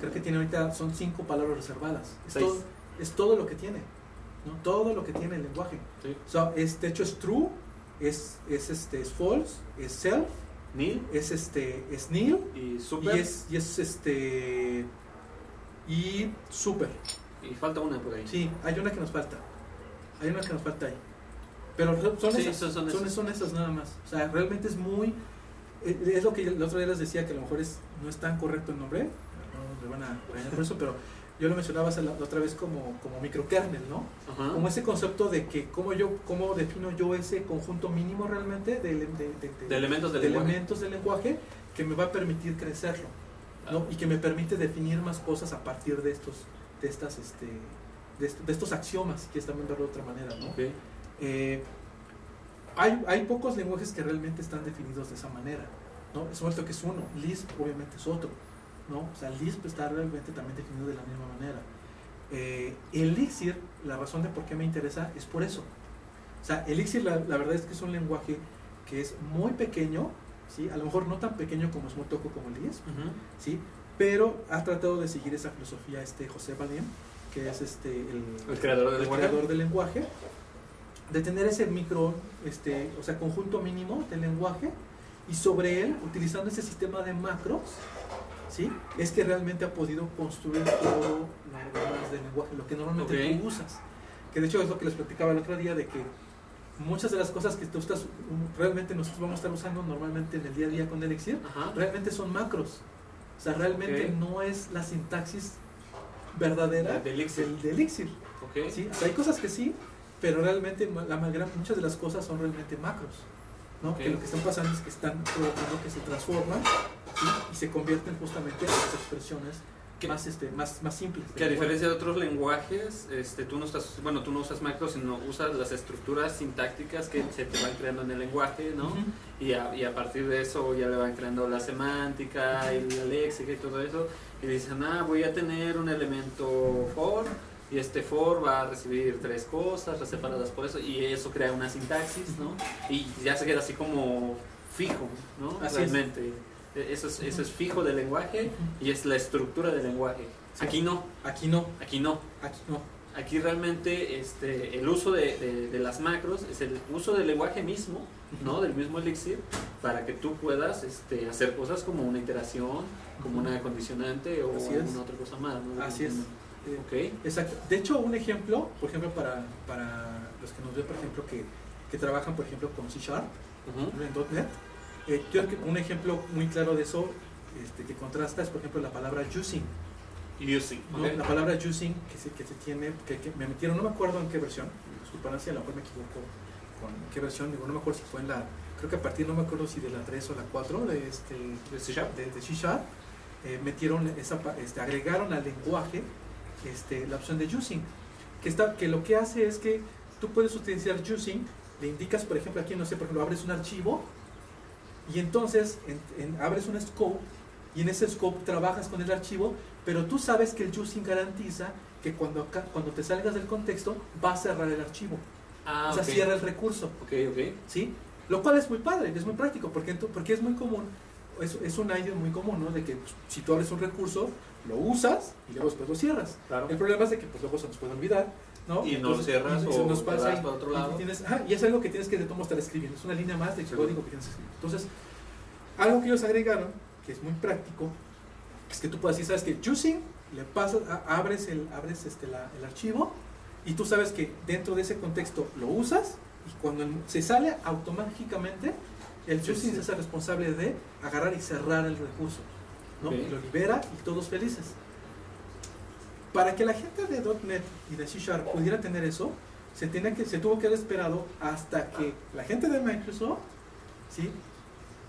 creo que tiene ahorita, son cinco palabras reservadas. Es, todo, es todo lo que tiene, ¿no? Todo lo que tiene el lenguaje. O sea, es, de hecho es true, es, es, este, es false, es self, Nil es, este, es nil, y y super. es, y es este, y super. Y falta una por ahí. Sí, hay una que nos falta, hay una que nos falta ahí. Pero son, Sí, esas, son- esas. son esas nada más. O sea, realmente es muy... eh, Es lo que el otro día les decía, que a lo mejor es, no es tan correcto el nombre, no me van a por eso, pero yo lo mencionaba la- otra vez como, como microkernel, ¿no? Ajá. Como ese concepto de que cómo yo cómo defino yo ese conjunto mínimo realmente de, de- de- de- De elementos del de lenguaje. elementos del lenguaje que me va a permitir crecerlo, ¿no? Y que me permite definir más cosas a partir de estos, de estas, este, de, est- de estos axiomas, que es también verlo de otra manera, ¿no? Eh, hay, hay pocos lenguajes que realmente están definidos de esa manera, ¿no? Es cierto que es uno, Lisp obviamente es otro, ¿no? O sea, Lisp está realmente también definido de la misma manera. Eh, Elixir, la razón de por qué me interesa es por eso. O sea, Elixir la, la verdad es que es un lenguaje que es muy pequeño, ¿sí? A lo mejor no tan pequeño como Smalltalk o como Lisp, Ujú. ¿sí? Pero ha tratado de seguir esa filosofía este José Valien, que es este el, El creador del el lenguaje. creador del lenguaje, de tener ese micro, este, o sea, conjunto mínimo del lenguaje y sobre él, utilizando ese sistema de macros, ¿sí? Es que realmente ha podido construir todo lo demás del lenguaje, lo que normalmente Ok. tú usas. Que de hecho es lo que les platicaba el otro día de que muchas de las cosas que tú estás, um, realmente nosotros vamos a estar usando normalmente en el día a día con Elixir, Ajá. realmente son macros. O sea, realmente no es la sintaxis verdadera De Elixir. del de Elixir. Ok. ¿sí? O sea, hay cosas que sí, pero realmente la gran- muchas de las cosas son realmente macros. ¿No? Que lo que están pasando es que están provocando que se transforman ¿sí? y se convierten justamente en las expresiones más, este, más, más simples. Que a diferencia de otros lenguajes, este, tú no estás, bueno, tú no usas macros, sino usas las estructuras sintácticas que se te van creando en el lenguaje, ¿no? Y a, y a partir de eso ya le van creando la semántica y la léxica y todo eso. Y dicen, ah, voy a tener un elemento for y este for va a recibir tres cosas separadas por eso y eso crea una sintaxis, ¿no? Y ya se queda así como fijo, ¿no? Así. Realmente. E- Eso es, eso es fijo del lenguaje y es la estructura del lenguaje. Aquí no, Aquí no, aquí no. aquí no. Aquí realmente este, el uso de, de- de las macros es el uso del lenguaje mismo, ¿no? Del mismo elixir, para que tú puedas este, hacer cosas como una iteración, como una condicionante o alguna otra cosa más, ¿no? Así es. Eh, Ok. Exacto. De hecho, un ejemplo, por ejemplo, para, para los que nos ven, por ejemplo, que, que trabajan, por ejemplo, con C Sharp, Ujú. en .NET, eh, yo creo que un ejemplo muy claro de eso este, que contrasta es, por ejemplo, la palabra using. Using. La palabra using que se, que se tiene, que, que me metieron, no me acuerdo en qué versión, disculpan si a lo mejor me equivoco con qué versión, digo, no me acuerdo si fue en la, creo que a partir, no me acuerdo si de la 3 o la 4 de este ¿De C Sharp? de, de C Sharp, eh, metieron esa, este, agregaron al lenguaje este, la opción de using, que, está, que lo que hace es que tú puedes utilizar using, le indicas, por ejemplo, aquí, no sé, por ejemplo, abres un archivo y entonces en- en- abres un scope y en ese scope trabajas con el archivo, pero tú sabes que el using garantiza que cuando, cuando te salgas del contexto va a cerrar el archivo, Ah, o sea, cierra el recurso. Ok, ok. ¿sí? Lo cual es muy padre, es muy práctico, porque, porque es muy común, es, es un idea muy común, ¿no? De que pues, si tú abres un recurso, lo usas y luego después lo cierras. Claro. El problema es de que pues, luego se nos puede olvidar, ¿no? Y no lo cierras y o se nos pasa y- para otro y lado. tienes- y es algo que tienes que de modos estar escribiendo, es una línea más de código que tienes que escribir. Entonces, algo que ellos agregaron, que es muy práctico, es que tú puedes decir, sabes que using, le pasas, a- abres, el, abres este, la- el archivo y tú sabes que dentro de ese contexto lo usas y cuando el- se sale automáticamente, el Sí, using sí. se hace responsable de agarrar y cerrar el recurso. ¿No? Lo libera y todos felices. Para que la gente de .NET y de C Sharp pudiera tener eso, se, tiene que, se tuvo que haber esperado hasta que la gente de Microsoft, ¿sí?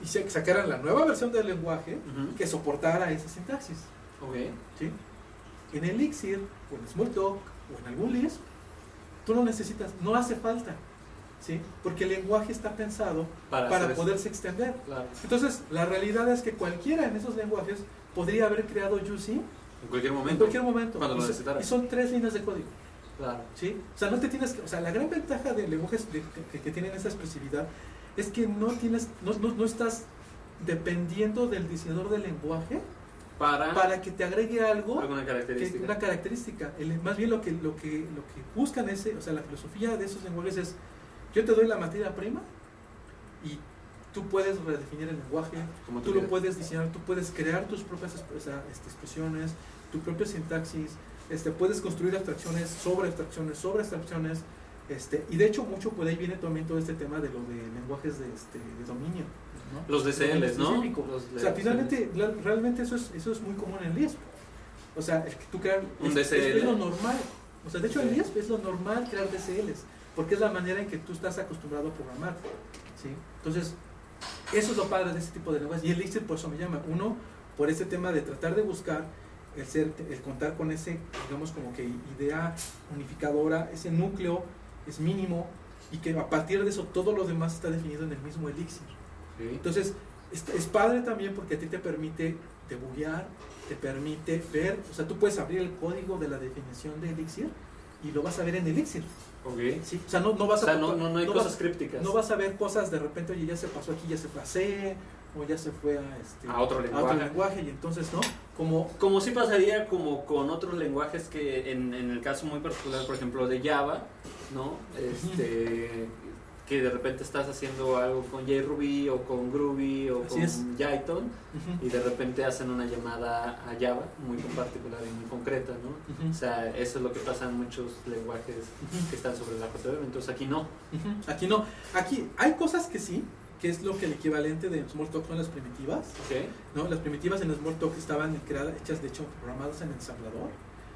Y se sacaran la nueva versión del lenguaje que soportara esa sintaxis, Ok. ¿sí? En Elixir, o en Smalltalk, o en algún Lisp, tú no necesitas, no hace falta, ¿sí? Porque el lenguaje está pensado Para, para, hacer eso. poderse extender. Claro. Entonces, la realidad es que cualquiera en esos lenguajes podría haber creado UC En cualquier momento. en cualquier momento. Cuando lo necesitara. Y son tres líneas de código. Claro. ¿sí? O sea, no te tienes que, o sea, la gran ventaja de lenguajes de- que, que tienen esa expresividad es que no tienes, no, no, no estás dependiendo del diseñador del lenguaje Para, para que te agregue algo, alguna que, característica. una característica. El- más bien lo que, lo que, lo que buscan ese, o sea, la filosofía de esos lenguajes es, yo te doy la materia prima y tú puedes redefinir el lenguaje, Como tú lo puedes diseñar, tú puedes crear tus propias expresiones, tu propia sintaxis, este, puedes construir abstracciones sobre abstracciones, sobre abstracciones, este, y de hecho mucho por ahí viene también todo este tema de lo de lenguajes de, este, de dominio. ¿no? Los DCLs, ¿no? Los O sea, finalmente, la- realmente eso es, eso es muy común en Lisp. O sea, el que tú creas Un es, DCL. es lo normal. O sea, de hecho en. Lisp es lo normal crear DCLs, porque es la manera en que tú estás acostumbrado a programar. ¿sí? Entonces, eso es lo padre de este tipo de lenguajes. Y Elixir por eso me llama. Uno, por ese tema de tratar de buscar el, ser, el contar con ese, digamos, como que idea unificadora, ese núcleo es mínimo y que a partir de eso todo lo demás está definido en el mismo Elixir. Sí. Entonces, es, es padre también porque a ti te permite debuguear, te permite ver, o sea, tú puedes abrir el código de la definición de Elixir y lo vas a ver en Elixir. Ok. ¿sí? O sea, no, no O vas sea, a no, no, no hay no cosas vas- crípticas. no vas a ver cosas de repente, oye, ya se pasó aquí, ya se fue a C, o ya se fue a, este, A otro a lenguaje. lenguaje, y entonces, ¿no? Como, Como sí pasaría como con otros lenguajes que en, en el caso muy particular, por ejemplo, de Java, ¿no? Este, que de repente estás haciendo algo con JRuby o con Groovy o Así con. Jython y de repente hacen una llamada a Java muy particular y muy concreta, ¿no? O sea, eso es lo que pasa en muchos lenguajes que están sobre la JVM, entonces aquí no. Aquí no. Aquí hay cosas que sí, que es lo que el equivalente de Smalltalk son las primitivas. ¿no? Las primitivas en Smalltalk estaban creadas, hechas, de hecho, programadas en ensamblador.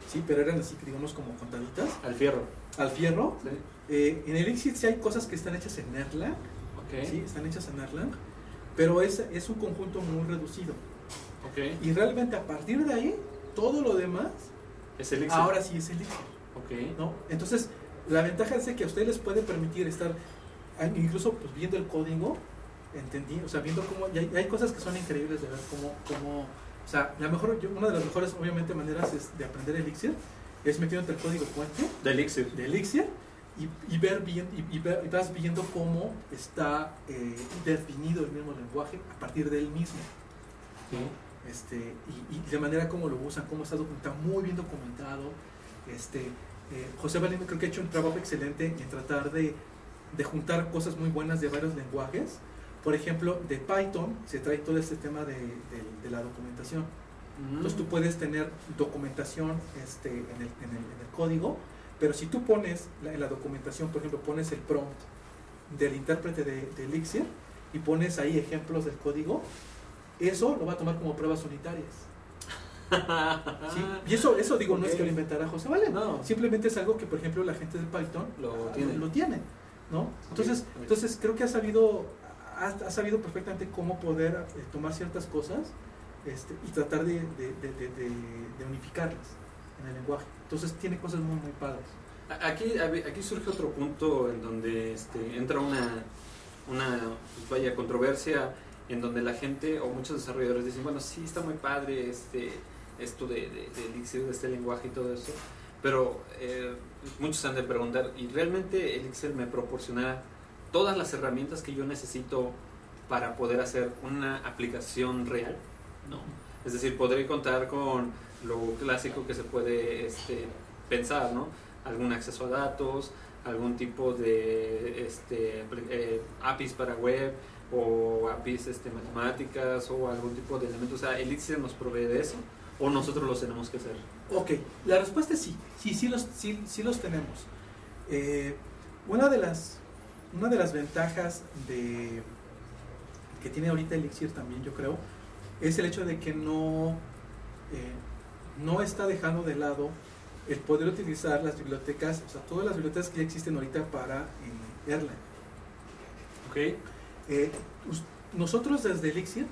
Sí, pero eran así, digamos, como contaditas. Al fierro. Al fierro. ¿sí? Eh, en Elixir sí hay cosas que están hechas en Erlang. Ok. Sí, están hechas en Erlang. Pero es, es un conjunto muy reducido. Ok. Y realmente a partir de ahí, todo lo demás, Es Elixir. ahora sí es Elixir. Ok. ¿no? Entonces, la ventaja es que a ustedes les puede permitir estar ah, incluso pues, viendo el código, entendí, o sea, viendo cómo, y hay, hay cosas que son increíbles de ver cómo, cómo o sea, la mejor, yo- una de las mejores, obviamente, maneras es de aprender Elixir es metiéndote el código fuente De Elixir. de Elixir y, y ver bien, y, y ver- y vas viendo cómo está eh, definido el mismo lenguaje a partir del mismo Sí. este, y, de manera como lo usan, cómo está documentado, muy bien documentado. Este, eh, José Valente creo que ha hecho un trabajo excelente en tratar de, de juntar cosas muy buenas de varios lenguajes. Por ejemplo, de Python se trae todo este tema de, de- de la documentación. Mm. Entonces tú puedes tener documentación este, en, el, en el- en el código, pero si tú pones la- en la documentación, por ejemplo, pones el prompt del intérprete de, de Elixir y pones ahí ejemplos del código, eso lo va a tomar como pruebas unitarias. ¿sí? Y eso, eso digo, no es que lo inventara José Vale, No. simplemente es algo que, por ejemplo, la gente de Python Lo ah, tiene. lo tiene, ¿no? Entonces, ok. entonces creo que ha sabido, ha, ha sabido perfectamente cómo poder eh, tomar ciertas cosas este, y tratar de, de, de, de- unificarlas en el lenguaje. Entonces tiene cosas muy, muy padres. Aquí, aquí surge otro punto en donde este, entra una, una pues, vaya controversia en donde la gente o muchos desarrolladores dicen, bueno, sí, está muy padre este, esto de Elixir, de este lenguaje y todo eso, pero eh, muchos han de preguntar, ¿y realmente Elixir me proporcionará todas las herramientas que yo necesito para poder hacer una aplicación real? No. Es decir, podré contar con lo clásico que se puede este, pensar, ¿no? Algún acceso a datos, algún tipo de este, eh, APIs para web o APIs este, matemáticas o algún tipo de elementos. O sea, Elixir nos provee de eso o nosotros los tenemos que hacer. Ok, la respuesta es sí, sí, sí los, sí, sí los tenemos. Eh, una, de las, una de las ventajas de, que tiene ahorita Elixir también, yo creo, es el hecho de que no, eh, no está dejando de lado el poder utilizar las bibliotecas, o sea, todas las bibliotecas que ya existen ahorita para eh, Erlang. Ok. Eh, nosotros desde Elixir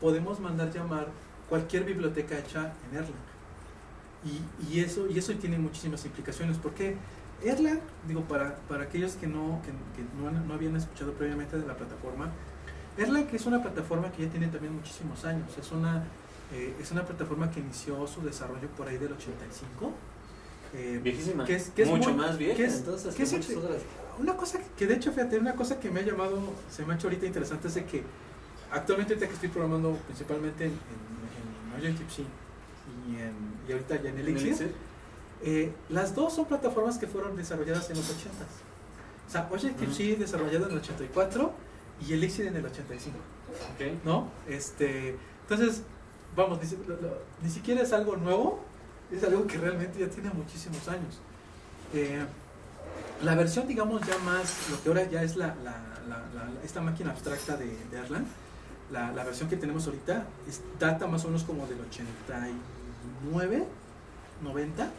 podemos mandar llamar cualquier biblioteca hecha en Erlang. Y, y eso, y eso tiene muchísimas implicaciones. Porque Erlang, digo, para, para aquellos que, no, que, que no, no habían escuchado previamente de la plataforma, Erlang es una plataforma que ya tiene también muchísimos años. Es una, eh, es una plataforma que inició su desarrollo por ahí del 85. Eh, Viejísima. que es- que es Mucho muy- más vieja. que es- entonces, que es- muchas otras. una cosa que- de hecho, fíjate, una cosa que me ha llamado, se me ha hecho ahorita interesante es de que actualmente ahorita que estoy programando principalmente en, en, en Objective-C y, en, y ahorita ya en ¿En Elixir, Elixir? Eh, las dos son plataformas que fueron desarrolladas en los 80s. O sea, Objective-C desarrollado en el 84 y Elixir en el 85. Ok. ¿no? Este, entonces, vamos, ni, lo- lo- ni siquiera es algo nuevo, es algo que realmente ya tiene muchísimos años. Eh, la versión, digamos, ya más, lo que ahora ya es la, la- la- esta máquina abstracta de, de Erlang, la, la versión que tenemos ahorita, es- data más o menos como del 89, 90,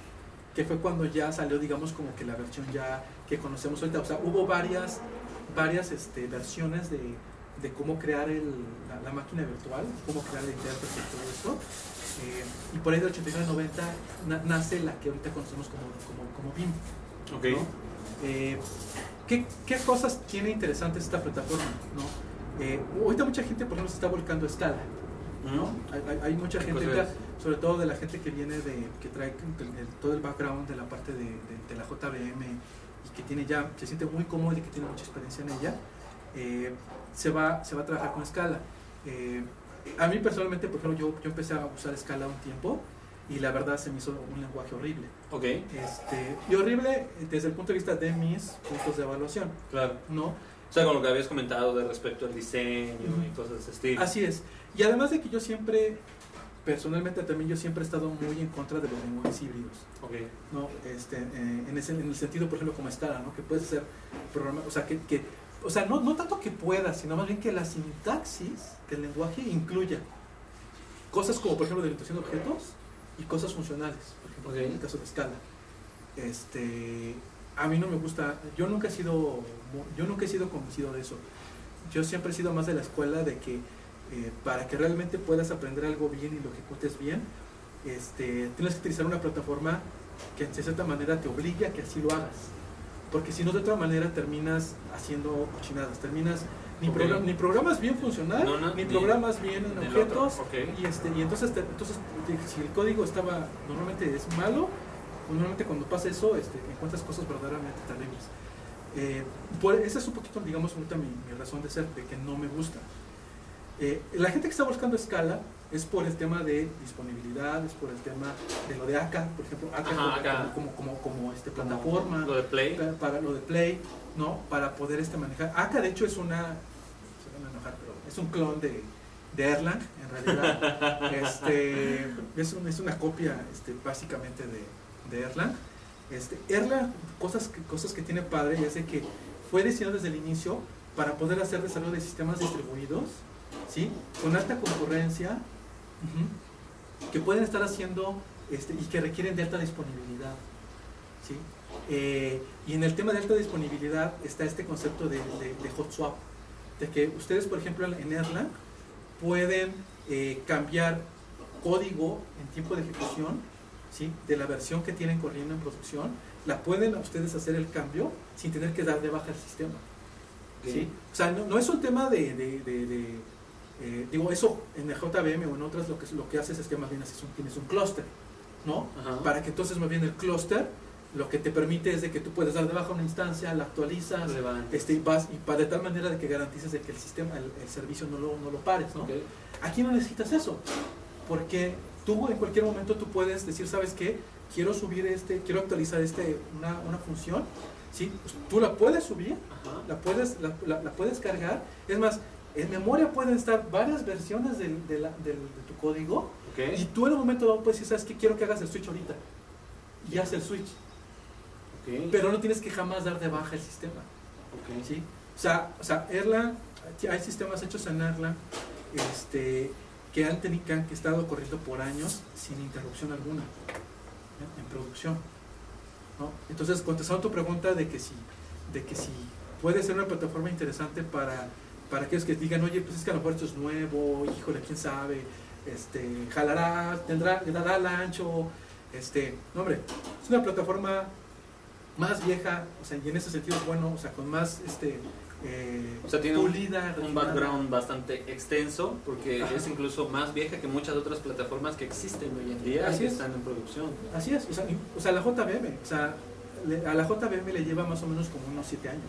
que fue cuando ya salió, digamos, como que la versión ya que conocemos ahorita. O sea, hubo varias, varias este, versiones de, de cómo crear el- la, la máquina virtual, cómo crear el intérprete y todo esto. Eh, y por ahí del 89-90 na- nace la que ahorita conocemos como, como, como BIM. Ok. ¿no? Eh, ¿qué, qué cosas tiene interesantes esta plataforma? ¿no? Eh, ahorita mucha gente, por ejemplo, se está volcando a Scala. ¿No? Hay, hay- mucha ¿Qué gente, ahorita, sobre todo de la gente que viene de, que trae el- el- todo el background de la parte de, de- de la JVM y que tiene ya, se siente muy cómodo y que tiene mucha experiencia en ella, eh, se, va, se va a trabajar con Scala. Eh, a mí personalmente, por ejemplo, yo, yo empecé a usar Scala un tiempo y la verdad se me hizo un lenguaje horrible. Ok. Este, y horrible desde el punto de vista de mis puntos de evaluación, Claro. ¿no? O sea, con lo que habías comentado de respecto al diseño y cosas de ese estilo. Así es. Y además de que yo siempre, personalmente también yo siempre he estado muy en contra de los lenguajes híbridos, Ok. ¿no? Este, eh, en, ese, en el sentido, por ejemplo, como Scala, ¿no? Que puedes hacer programa, o sea, que, que o sea, no, no tanto que puedas, sino más bien que la sintaxis del lenguaje incluya cosas como, por ejemplo, delimitación de objetos y cosas funcionales, por ejemplo, en el caso de Scala. Este, a mí no me gusta, yo nunca he sido, yo nunca he sido convencido de eso. Yo siempre he sido más de la escuela de que eh, para que realmente puedas aprender algo bien y lo ejecutes bien, este, tienes que utilizar una plataforma que de cierta manera te obligue a que así lo hagas. Porque si no, de otra manera terminas haciendo cochinadas, terminas ni, Ok. program- ni programas bien funcional, No, no, ni ni- programas bien en objetos, y, este, y entonces, te- entonces si el código estaba normalmente es malo, normalmente cuando pasa eso este, encuentras cosas verdaderamente terribles. Eh, por, esa es un poquito, digamos, mi, mi razón de ser, de que no me gusta. Eh, la gente que está buscando escala es por el tema de disponibilidad, es por el tema de lo de ACA, por ejemplo, ACA, Ajá, como, ACA. como, como, como, este, plataforma Lo de Play. para, para lo de Play, ¿no? Para poder este manejar. ACA de hecho es una, se van a enojar, pero es un clon de, de Erlang, en realidad. este, es, un- es una copia este, básicamente de, de Erlang. Este, Erlang, cosas que, cosas que tiene padre, es de que fue diseñado desde el inicio para poder hacer desarrollo de sistemas distribuidos, ¿sí? Con alta concurrencia, que pueden estar haciendo este, y que requieren de alta disponibilidad, ¿sí? Eh, y en el tema de alta disponibilidad está este concepto de, de- de hot swap, de que ustedes, por ejemplo, en Erlang pueden eh, cambiar código en tiempo de ejecución, ¿sí? de la versión que tienen corriendo en producción, la pueden ustedes hacer el cambio sin tener que dar de baja el sistema. ¿sí? O sea, no, no es un tema de, eh, digo, eso en el JVM o en otras lo que, lo que haces es que más bien haces un- tienes un clúster, ¿no? Ajá. Para que entonces más bien el clúster lo que te permite es de que tú puedes dar de baja una instancia, la actualizas, este, y vas, y para de tal manera de que garantices de que el sistema, el, el servicio no lo, no lo pares, ¿no? Aquí no necesitas eso, porque tú en cualquier momento tú puedes decir, ¿sabes qué? Quiero subir este, quiero actualizar este, una, una función, ¿sí? Pues tú la puedes subir, Ajá. la puedes, la, la- la puedes cargar, es más, en memoria pueden estar varias versiones del- de, la- del- de tu código, y tú en un momento dado puedes decir, ¿sabes qué? Quiero que hagas el switch ahorita, y hace el switch, pero no tienes que jamás dar de baja el sistema. ¿sí? O sea, o sea, Erlang, hay sistemas hechos en Erlang este, que han tenido que han estado corriendo por años sin interrupción alguna ¿eh? en producción. ¿no? Entonces, contestando tu pregunta de que si, de que si puede ser una plataforma interesante para, para aquellos que digan, oye, pues es que a lo mejor esto es nuevo, híjole, quién sabe, este, jalará, tendrá, le dará el ancho, este, no hombre, es una plataforma más vieja, o sea, y en ese sentido es bueno, o sea, con más, este, eh, O sea, tiene un, pulida, un background bastante extenso porque Ajá. es incluso más vieja que muchas otras plataformas que existen hoy en día y Así es. están en producción. Así es, o sea, y- o sea, la JBM, o sea, a la JBM le lleva más o menos como unos 7 años.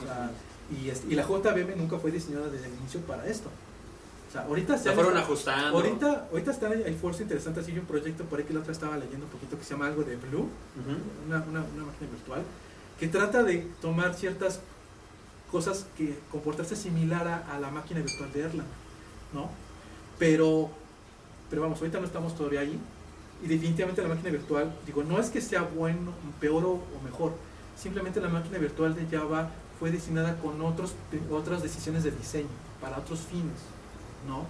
O sea, y, este- y la JBM nunca fue diseñada desde el inicio para esto. O sea, ahorita Se fueron ajustando. Ahorita, ahorita están hay esfuerzos interesantes. Hay un proyecto por ahí que la otra estaba leyendo un poquito que se llama algo de Blue, una, una, una máquina virtual, que trata de tomar ciertas cosas que comportarse similar a, a la máquina virtual de Erlang, ¿no? Pero, pero vamos, ahorita no estamos todavía ahí. Y definitivamente la máquina virtual, digo, no es que sea bueno, peor o, o mejor. Simplemente la máquina virtual de Java fue diseñada con otros, otras decisiones de diseño, para otros fines, ¿no?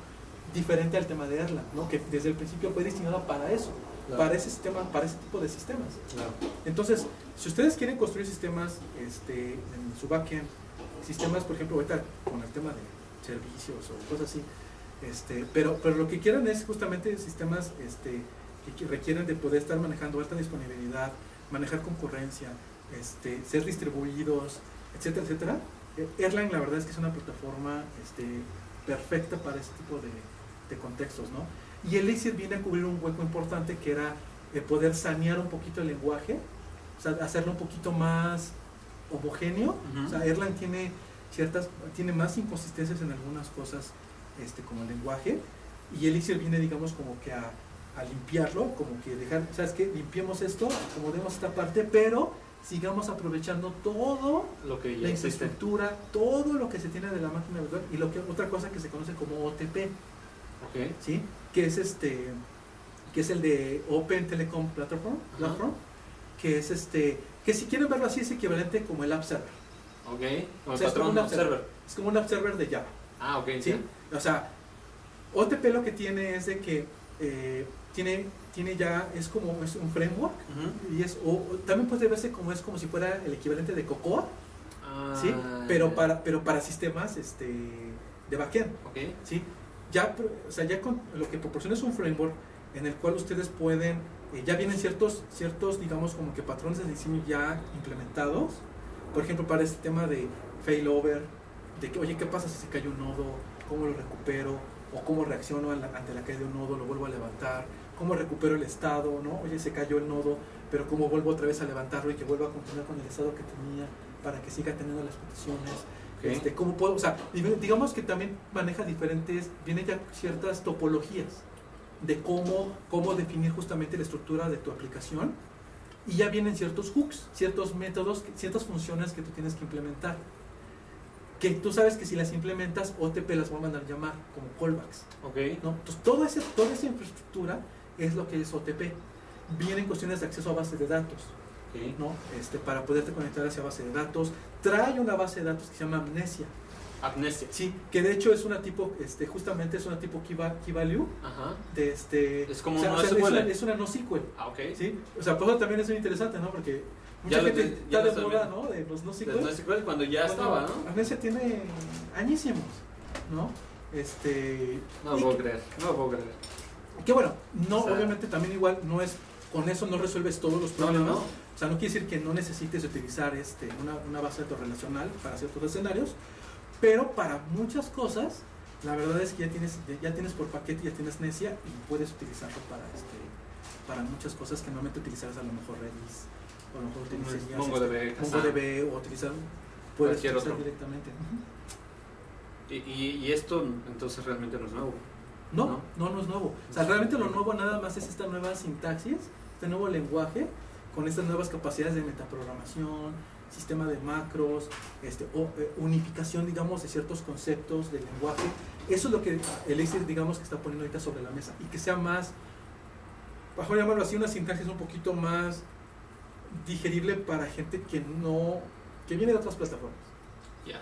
Diferente al tema de Erlang, ¿no? Que desde el principio fue diseñada para eso, Claro. para ese sistema, para ese tipo de sistemas. Claro. Entonces, si ustedes quieren construir sistemas este, en su backend, sistemas, por ejemplo, ahorita con el tema de servicios o cosas así, este, pero, pero lo que quieran es justamente sistemas este, que, que requieren de poder estar manejando alta disponibilidad, manejar concurrencia, este, ser distribuidos, etcétera, etcétera. Erlang la verdad es que es una plataforma este, perfecta para ese tipo de, de contextos, ¿no? Y Elixir viene a cubrir un hueco importante que era eh, poder sanear un poquito el lenguaje, o sea, hacerlo un poquito más homogéneo. O sea, Erlang tiene ciertas, tiene más inconsistencias en algunas cosas, este, como el lenguaje, y Elixir viene, digamos, como que a, a limpiarlo, como que dejar, ¿sabes qué? Limpiemos esto, acomodemos esta parte, pero sigamos aprovechando todo Lo que ya la existe. infraestructura, todo lo que se tiene de la máquina virtual y lo que otra cosa que se conoce como OTP. ¿sí? Que es este que es el de Open Telecom Platform. Platform que es este que si quieren verlo así es equivalente como el App Server. Ok. Como O sea, es como un app server. Es como un App Server de Java, Ah, ok. ¿sí? O sea, OTP lo que tiene es de que eh, tiene tiene ya es como es un framework y es o, también puede verse como es como si fuera el equivalente de Cocoa, Ah, ¿sí? Pero para pero para sistemas este de backend. Ok. ¿sí? Ya, o sea, ya con, lo que proporciona es un framework en el cual ustedes pueden, eh, ya vienen ciertos, ciertos, digamos, como que patrones de diseño ya implementados. Por ejemplo, para este tema de failover, de que, oye, ¿qué pasa si se cae un nodo? ¿Cómo lo recupero? ¿O cómo reacciono la- ante la caída de un nodo? ¿Lo vuelvo a levantar? ¿Cómo recupero el estado? ¿no? Oye, se cayó el nodo, pero ¿cómo vuelvo otra vez a levantarlo y que vuelva a continuar con el estado que tenía para que siga teniendo las peticiones? Ok. Este, ¿Cómo puedo? O sea, digamos que también maneja diferentes, viene ya ciertas topologías de cómo, cómo definir justamente la estructura de tu aplicación y ya vienen ciertos hooks, ciertos métodos, ciertas funciones que tú tienes que implementar. Que tú sabes que si las implementas, OTP las va a mandar llamar como callbacks. Ok. ¿no? Entonces, todo ese, toda esa infraestructura es lo que es OTP. Vienen cuestiones de acceso a bases de datos. ¿no? Este, para poderte conectar hacia base de datos. Trae una base de datos que se llama Amnesia. Amnesia. Sí, que de hecho es una tipo, este, justamente es una tipo key, va- key value Ajá. de este. Es como o sea, un o sea, es, una, es una NoSQL, Ah, ok. ¿sí? O sea, por eso también es muy interesante, ¿no? Porque mucha Ya gente te- ya está de moda. ¿no? De los NoSQL. Del NoSQL cuando ya estaba, ¿no? Amnesia tiene añísimos, ¿no? Este. No puedo creer. No puedo creer. Que bueno, no, O sea- obviamente también igual no es, con eso no resuelves todos los no, problemas. no. O sea, no quiere decir que no necesites utilizar este, una, una base de datos relacional para ciertos escenarios, pero para muchas cosas, la verdad es que ya tienes, ya tienes por paquete, ya tienes Necia y puedes utilizarlo para, este, para muchas cosas que normalmente utilizarás a lo mejor Redis, o a lo mejor utilizarías MongoDB, este. MongoDB o utilizar, puedes utilizar otro. directamente. Y, y esto entonces realmente no es nuevo. No, ¿No? no, no es nuevo. O sea, realmente lo nuevo nada más es esta nueva sintaxis, este nuevo lenguaje, con estas nuevas capacidades de metaprogramación, sistema de macros, este, o, eh, unificación, digamos, de ciertos conceptos del lenguaje. Eso es lo que Elixir, digamos, que está poniendo ahorita sobre la mesa. Y que sea más, bajo llamarlo así, una sintaxis un poquito más digerible para gente que no, que viene de otras plataformas. Ya.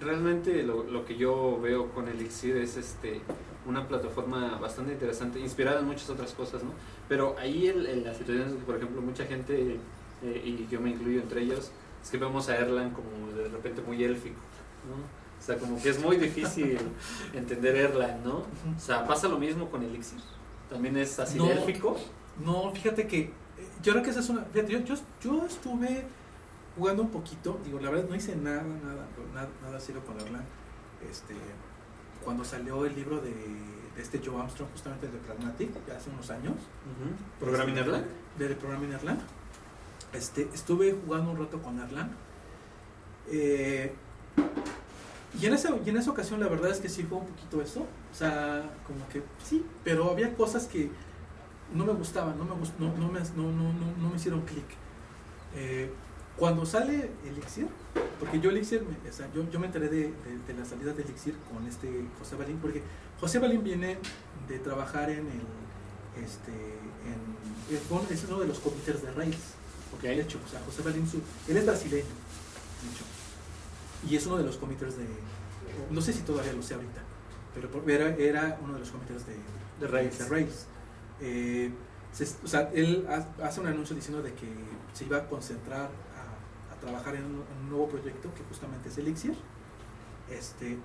Realmente lo, lo, que yo veo con Elixir es este una plataforma bastante interesante, inspirada en muchas otras cosas, ¿no? Pero ahí el, la situación es que, por ejemplo, mucha gente, eh, y yo me incluyo entre ellos, es que vemos a Erlang como de repente muy élfico, ¿no? O sea, como que es muy difícil entender Erlang, ¿no? O sea, pasa lo mismo con Elixir. También es así no, élfico. No, fíjate que eh, yo creo que esa es una. Fíjate, yo, yo, yo estuve jugando un poquito, digo, la verdad no hice nada, nada, nada, nada serio con Erlang. Este, cuando salió el libro de, de este Joe Armstrong, justamente de Pragmatic, ya hace unos años. Uh ¿Programming este, Erlang? De Programming Erlang. Este, estuve jugando un rato con Erlang. Eh, y, en esa, y en esa ocasión la verdad es que sí fue un poquito eso. O sea, como que sí, pero había cosas que no me gustaban, no me, no, no, me, no, no, no, me hicieron clic. Eh, cuando sale Elixir, porque yo Elixir, o sea, yo, yo, me enteré de, de, de, la salida de Elixir con este José Balín, porque José Balín viene de trabajar en el, este, en, es uno de los comités de Rails, okay. de hecho, o sea, José Balín, su, él es brasileño, de hecho, y es uno de los comités de, no sé si todavía lo sé ahorita, pero era, era uno de los comités de, de Rails. De Rails. Eh, se, o sea, él hace un anuncio diciendo de que se iba a concentrar trabajar en un, en un, nuevo proyecto que justamente es Elixir. Este,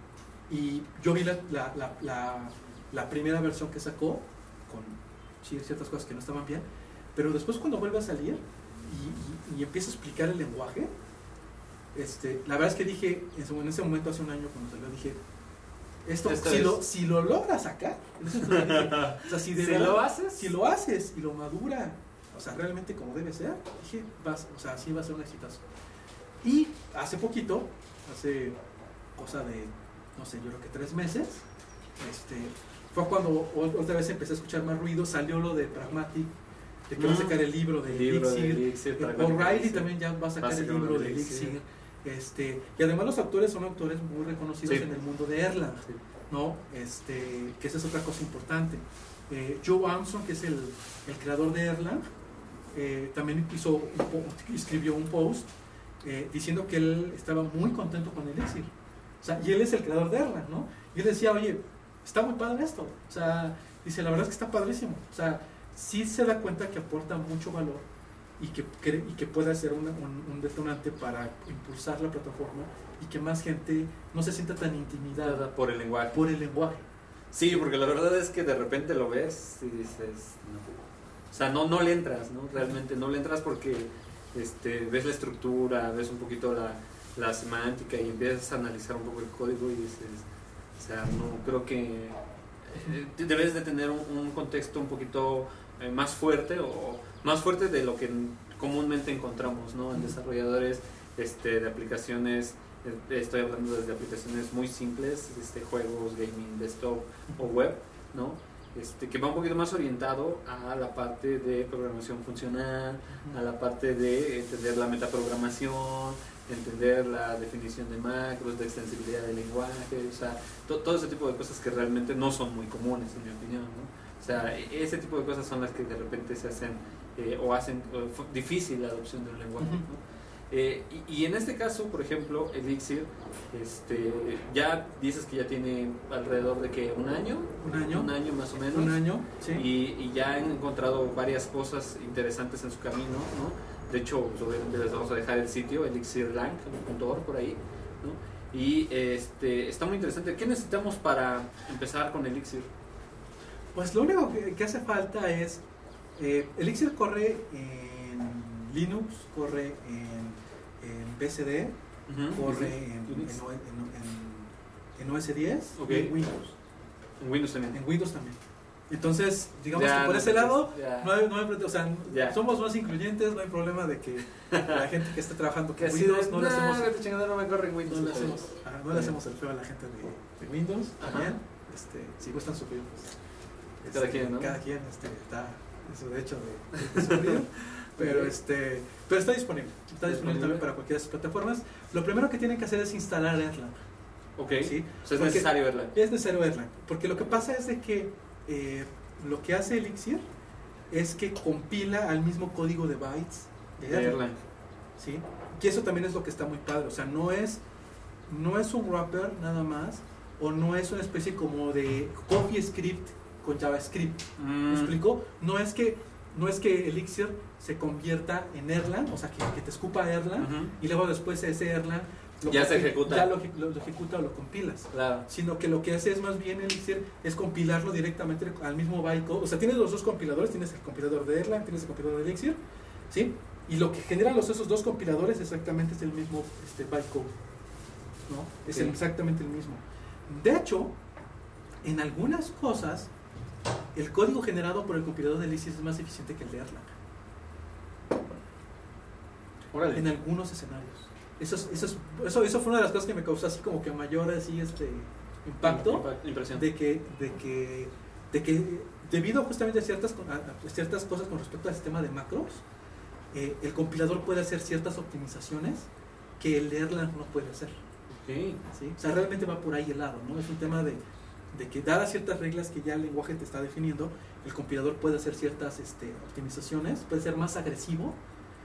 y yo vi la, la, la, la, primera versión que sacó con sí, ciertas cosas que no estaban bien, pero después cuando vuelve a salir y, y, y empieza a explicar el lenguaje, este, la verdad es que dije, en ese momento, hace un año cuando salió, dije, esto, Esto si, es. lo, si lo logras sacar, o sea, si, de si verdad, lo haces, si lo haces y lo madura, o sea, realmente como debe ser, dije, vas, o sea, sí va a ser un exitazo. Y hace poquito, hace cosa de, no sé, yo creo que tres meses, este, fue cuando otra vez empecé a escuchar más ruido, salió lo de Pragmatic, de que mm. va a sacar el libro de Elixir. Elixir O'Reilly también ya va a sacar va a el libro de Elixir. Este, y además los autores son autores muy reconocidos sí. en el mundo de Erlang, sí. ¿no? Este, que esa es otra cosa importante. Eh, Joe Armstrong, que es el, el creador de Erlang, eh, también hizo un, escribió un post eh, diciendo que él estaba muy contento con Elixir. O sea, y él es el creador de Erlang, ¿no? Y él decía, oye, está muy padre esto. O sea, dice, la verdad es que está padrísimo. O sea, sí se da cuenta que aporta mucho valor y que, y que puede ser una, un, un, detonante para impulsar la plataforma y que más gente no se sienta tan intimidada por el lenguaje. Por el lenguaje. Sí, porque la verdad es que de repente lo ves y dices, no. o sea, no, no le entras, ¿no? Realmente no le entras porque este, ves la estructura, ves un poquito la, la semántica y empiezas a analizar un poco el código y dices, o sea, no, creo que eh, debes de tener un, contexto un poquito eh, más fuerte o más fuerte de lo que comúnmente encontramos, ¿no? En desarrolladores este, de aplicaciones, eh, estoy hablando desde aplicaciones muy simples, este, juegos, gaming, desktop o web, ¿no? Este, que va un poquito más orientado a la parte de programación funcional, a la parte de entender la metaprogramación, entender la definición de macros, de extensibilidad del lenguaje, o sea, to, todo ese tipo de cosas que realmente no son muy comunes, en mi opinión, ¿no? O sea, ese tipo de cosas son las que de repente se hacen eh, o hacen o difícil la adopción del lenguaje. ¿no? Eh, y, y, en este caso, por ejemplo, Elixir, este, ya dices que ya tiene alrededor de que un año, un año, un año más o menos, un año, sí. y, y, ya han encontrado varias cosas interesantes en su camino, ¿no? De hecho, les vamos a dejar el sitio elixirlang.org por ahí, ¿no? Y este, está muy interesante. ¿Qué necesitamos para empezar con Elixir? Pues lo único que, que hace falta es, eh, Elixir corre en Linux, corre en, en BCD, uh -huh. corre en, en, en, OS 10 okay. y en Windows. En Windows también. En Windows también. Entonces, digamos ya, que por no ese lado, no hay, no hay, o sea, ya. somos más incluyentes, no hay problema de que la gente que esté trabajando con Windows no, le hacemos, no me corre en Windows, no le hacemos, no le hacemos el feo a la gente de, de Windows, también, este, si gustan sufrir, pues, cada este, quien, ¿no? Cada quien este, está en su derecho de, de sufrir. pero este pero está disponible está disponible también para cualquiera de sus plataformas lo primero que tienen que hacer es instalar Erlang ok ¿sí? o sea, es necesario Erlang es necesario Erlang porque lo que pasa es de que eh, lo que hace Elixir es que compila al mismo código de bytes de Erlang, Erlang. ¿sí? y eso también es lo que está muy padre o sea no es no es un wrapper nada más, o no es una especie como de CoffeeScript con JavaScript. ¿Me Mm, explico? No es que no es que Elixir se convierta en Erlang, o sea, que, que te escupa Erlang y luego después ese Erlang lo Ya se ejecuta. ya lo, eje- lo- lo ejecuta o lo compilas. Claro. Sino que lo que hace es más bien Elixir es compilarlo directamente al mismo bytecode. O sea, tienes los dos compiladores, tienes el compilador de Erlang, tienes el compilador de Elixir, ¿sí? Y lo que generan los, esos dos compiladores exactamente es el mismo este, bytecode, ¿no? Es Sí. exactamente el mismo. De hecho, en algunas cosas, el código generado por el compilador de Elixir es más eficiente que el de Erlang. Órale. En algunos escenarios. Eso, es- eso, es- eso, eso fue una de las cosas que me causó así como que mayor así este impacto Impa- Impresión. de que, de que, de que debido justamente a ciertas, a- ciertas cosas con respecto al sistema de macros, eh, el compilador puede hacer ciertas optimizaciones que el Erlang no puede hacer. Ok. ¿sí? O sea, realmente va por ahí el lado, ¿no? Es un tema de, de que dadas ciertas reglas que ya el lenguaje te está definiendo, el compilador puede hacer ciertas este, optimizaciones, puede ser más agresivo,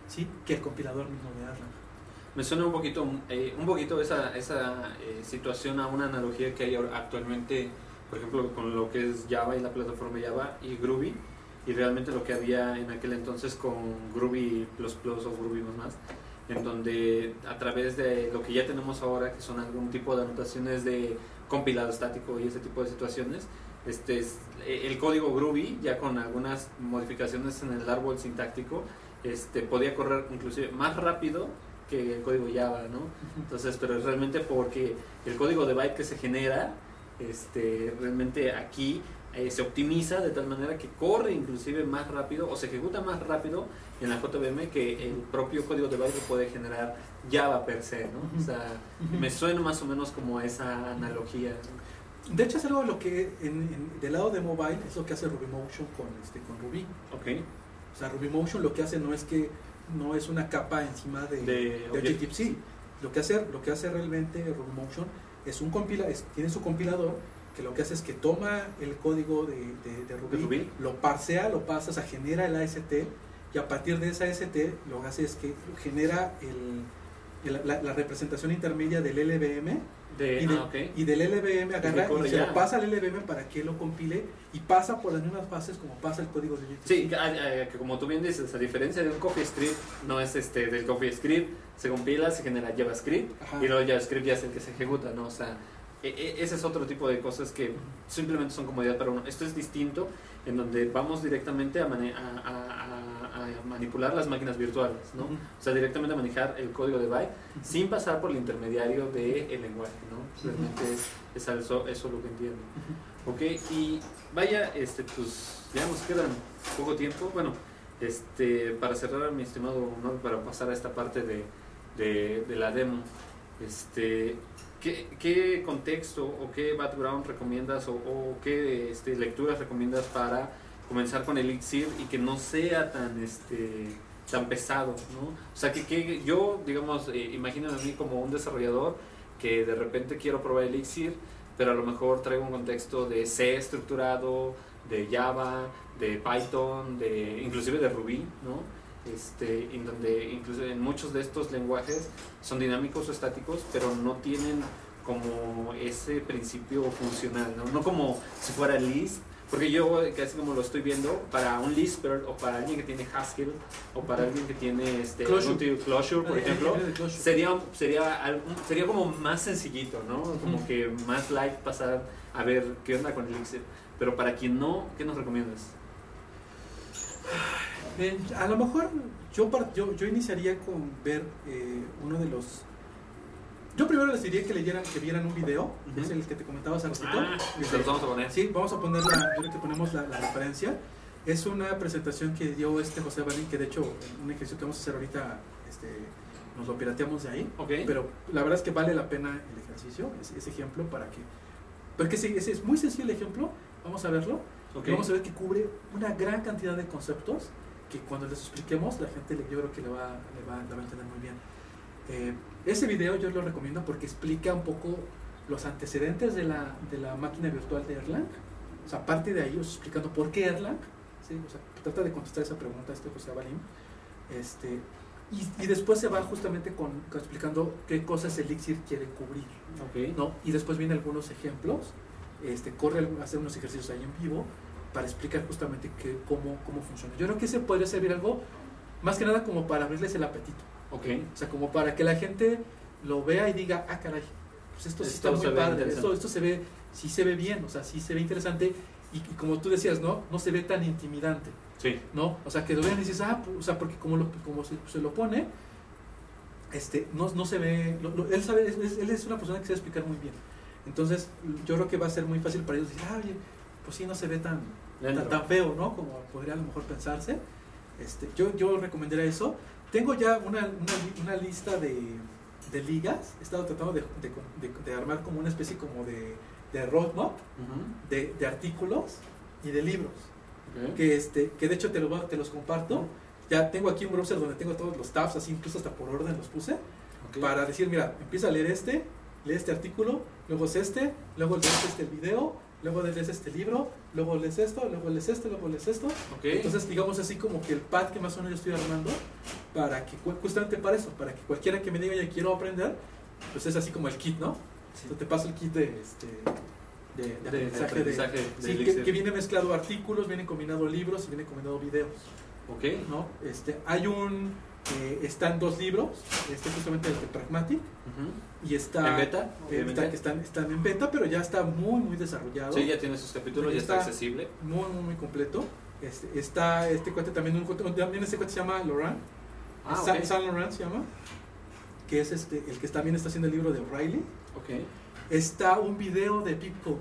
¿sí? Que el compilador mismo de Erlang. Me suena un poquito, eh, un poquito esa, esa eh, situación a una analogía que hay actualmente, por ejemplo, con lo que es Java y la plataforma Java y Groovy, y realmente lo que había en aquel entonces con Groovy o Groovy más, en donde a través de lo que ya tenemos ahora, que son algún tipo de anotaciones de compilado estático y ese tipo de situaciones, este es- eh, el código Groovy, ya con algunas modificaciones en el árbol sintáctico, este, podía correr inclusive más rápido que el código Java, ¿no? Entonces, pero es realmente porque el código de byte que se genera, este, realmente aquí eh, se optimiza de tal manera que corre inclusive más rápido o se ejecuta más rápido en la JVM que el propio código de que puede generar Java per se, ¿no? O sea, me suena más o menos como esa analogía. De hecho, es algo de lo que en, en- del lado de mobile es lo que hace RubyMotion con, este, con Ruby. Ok. O sea, RubyMotion lo que hace no es que no es una capa encima de, De de. Objective-C. Lo que hace, lo que hace realmente RubyMotion es un compila, es- tiene su compilador que lo que hace es que toma el código de, de- de Ruby, lo parsea, lo pasa, o sea, genera el AST y a partir de esa AST lo que hace es que genera el, el- la, la representación intermedia del LVM De, y, ah, y del LVM agarra corre y se lo pasa al LVM para que lo compile y pasa por las mismas fases como pasa el código de Objective-C. Sí, que, ah, que como tú bien dices, a diferencia de un CoffeeScript, no es este del CoffeeScript, se compila, se genera JavaScript Ajá. y luego JavaScript ya es el que se ejecuta, ¿no? O sea, e- e- ese es otro tipo de cosas que simplemente son comodidad para uno. Esto es distinto, en donde vamos directamente a, mane- a- a- a- a manipular las máquinas virtuales, ¿no? O sea, directamente a manejar el código de byte sin pasar por el intermediario del lenguaje, ¿no? Realmente es, es eso, eso lo que entiendo. Ok, y vaya, este, pues ya nos quedan poco tiempo. Bueno, este, para cerrar, mi estimado honor, para pasar a esta parte de, de, de la demo, este, ¿qué, contexto o qué background recomiendas o, qué este, lecturas recomiendas para comenzar con Elixir y que no sea tan, este, tan pesado, ¿no? O sea, que, que yo, digamos, eh, a mí como un desarrollador que de repente quiero probar Elixir, pero a lo mejor traigo un contexto de C estructurado, de Java, de Python, de inclusive de Ruby, ¿no? Este, en donde incluso en muchos de estos lenguajes son dinámicos o estáticos, pero no tienen como ese principio funcional, ¿no? No como si fuera Lisp, porque yo casi como lo estoy viendo, para un Lisper o para alguien que tiene Haskell o para alguien que tiene este, tipo- Clojure, por Eh, ejemplo, sería sería sería como más sencillito, ¿no? Como que más light pasar a ver qué onda con Elixir. Pero para quien no, ¿qué nos recomiendas? Eh, a lo mejor yo, yo, yo iniciaría con ver eh, uno de los... Yo primero les diría que leyeran, que vieran un video, es el que te comentaba hace ratito. Ah, se los vamos a poner. Sí, vamos a poner la, yo creo que ponemos la, la referencia. Es una presentación que dio este José Balín, que de hecho un ejercicio que vamos a hacer ahorita, este, nos lo pirateamos de ahí. Ok. Pero la verdad es que vale la pena el ejercicio, ese, ese ejemplo para que... Porque sí, ese es muy sencillo el ejemplo, vamos a verlo. vamos a ver que cubre una gran cantidad de conceptos que cuando les expliquemos la gente yo creo que le va, le va, le va a entender muy bien. Eh, ese video yo lo recomiendo porque explica un poco los antecedentes de la, de la máquina virtual de Erlang. O sea, aparte de ahí, os explicando por qué Erlang. ¿sí? O sea, trata de contestar esa pregunta este José Balín. Este, Y, y después se va justamente con, con explicando qué cosas Elixir quiere cubrir. Ok. ¿no? Y después vienen algunos ejemplos, este, corre hacer unos ejercicios ahí en vivo para explicar justamente qué, cómo, cómo funciona. Yo creo que ese podría servir algo, más que nada como para abrirles el apetito. Ok. O sea, como para que la gente lo vea y diga, ah, caray, pues esto sí está muy se padre, esto, esto se ve, sí se ve bien, o sea, sí se ve interesante y, y como tú decías, ¿no? No se ve tan intimidante, Sí. ¿no? O sea, que lo vean y dices, ah, pues, o sea, porque como, lo, como se, se lo pone, este, no, no se ve, lo- lo- él sabe, es- es- él es una persona que sabe explicar muy bien. Entonces, yo creo que va a ser muy fácil para ellos decir, ah, oye, pues sí, no se ve tan, tan, tan feo, ¿no? Como podría a lo mejor pensarse. Este, yo, yo recomendaría eso. Tengo ya una, una, una lista de, de ligas. He estado tratando de, de, de- armar como una especie como de, de roadmap Ujú. de, de artículos y de libros. Ok. Que, este, que de hecho te, lo, te los comparto. Ya tengo aquí un browser donde tengo todos los tabs, así incluso hasta por orden los puse. Ok. Para decir, mira, empieza a leer este, lee este artículo, luego es este, luego lees este video, luego lees este libro, luego lees esto, luego lees esto, luego lees esto. Ok. Entonces, digamos así como que el pad que más o menos yo estoy armando, para que, justamente para eso, para que cualquiera que me diga, ya quiero aprender, pues es así como el kit, ¿no? Sí. Entonces te paso el kit de, este, de, de De- aprendizaje. sí, que, que viene mezclado artículos, viene combinado libros y viene combinado videos, Ok. ¿no? Este, hay un, eh, están dos libros, este justamente el de Pragmatic, y está... ¿En beta? eh, está- están, están en beta, pero ya está muy, muy desarrollado. Sí, ya tiene sus capítulos, ya está Está- accesible. muy, muy, muy completo. Este, está este cuate también, un, también este cuate se llama Laurent, Ah, Sa- ok. Saint Laurent se llama, que es este, el que también está haciendo el libro de O'Reilly. Ok. Está un video de Pipco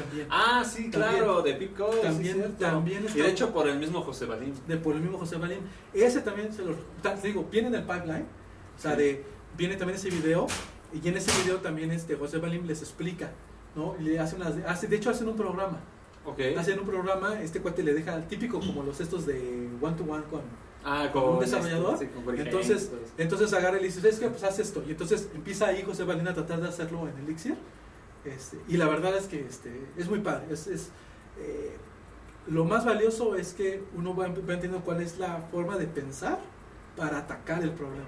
también, Ah, sí, claro, de Pico. también- también Y está- de hecho por el mismo José Balín. de por el mismo José Balín. Ese también se lo digo, viene en el pipeline, o sea, Sí. de, viene también ese video, y en ese video también este, José Balín les explica, ¿no? Y le hace unas, hace, de hecho hacen un programa, Ok. hacen un programa, este cuate le deja típico como los estos de one to one con Ah, con un desarrollador. este, sí, con Entonces, eso. entonces agarra y le dice, ¿sabes qué? Pues haz esto. Y entonces empieza ahí José Balín a tratar de hacerlo en Elixir. Este, y la verdad es que este, es muy padre. Es, es, eh, lo más valioso es que uno va, entendiendo cuál es la forma de pensar para atacar el problema.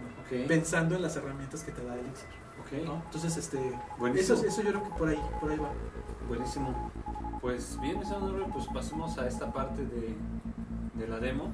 Pensando en las herramientas que te da Elixir. Ok. ¿no? Entonces, este, Buenísimo. eso, eso yo creo que por ahí, por ahí va. Buenísimo. Pues bien, pues pasemos a esta parte de, de la demo.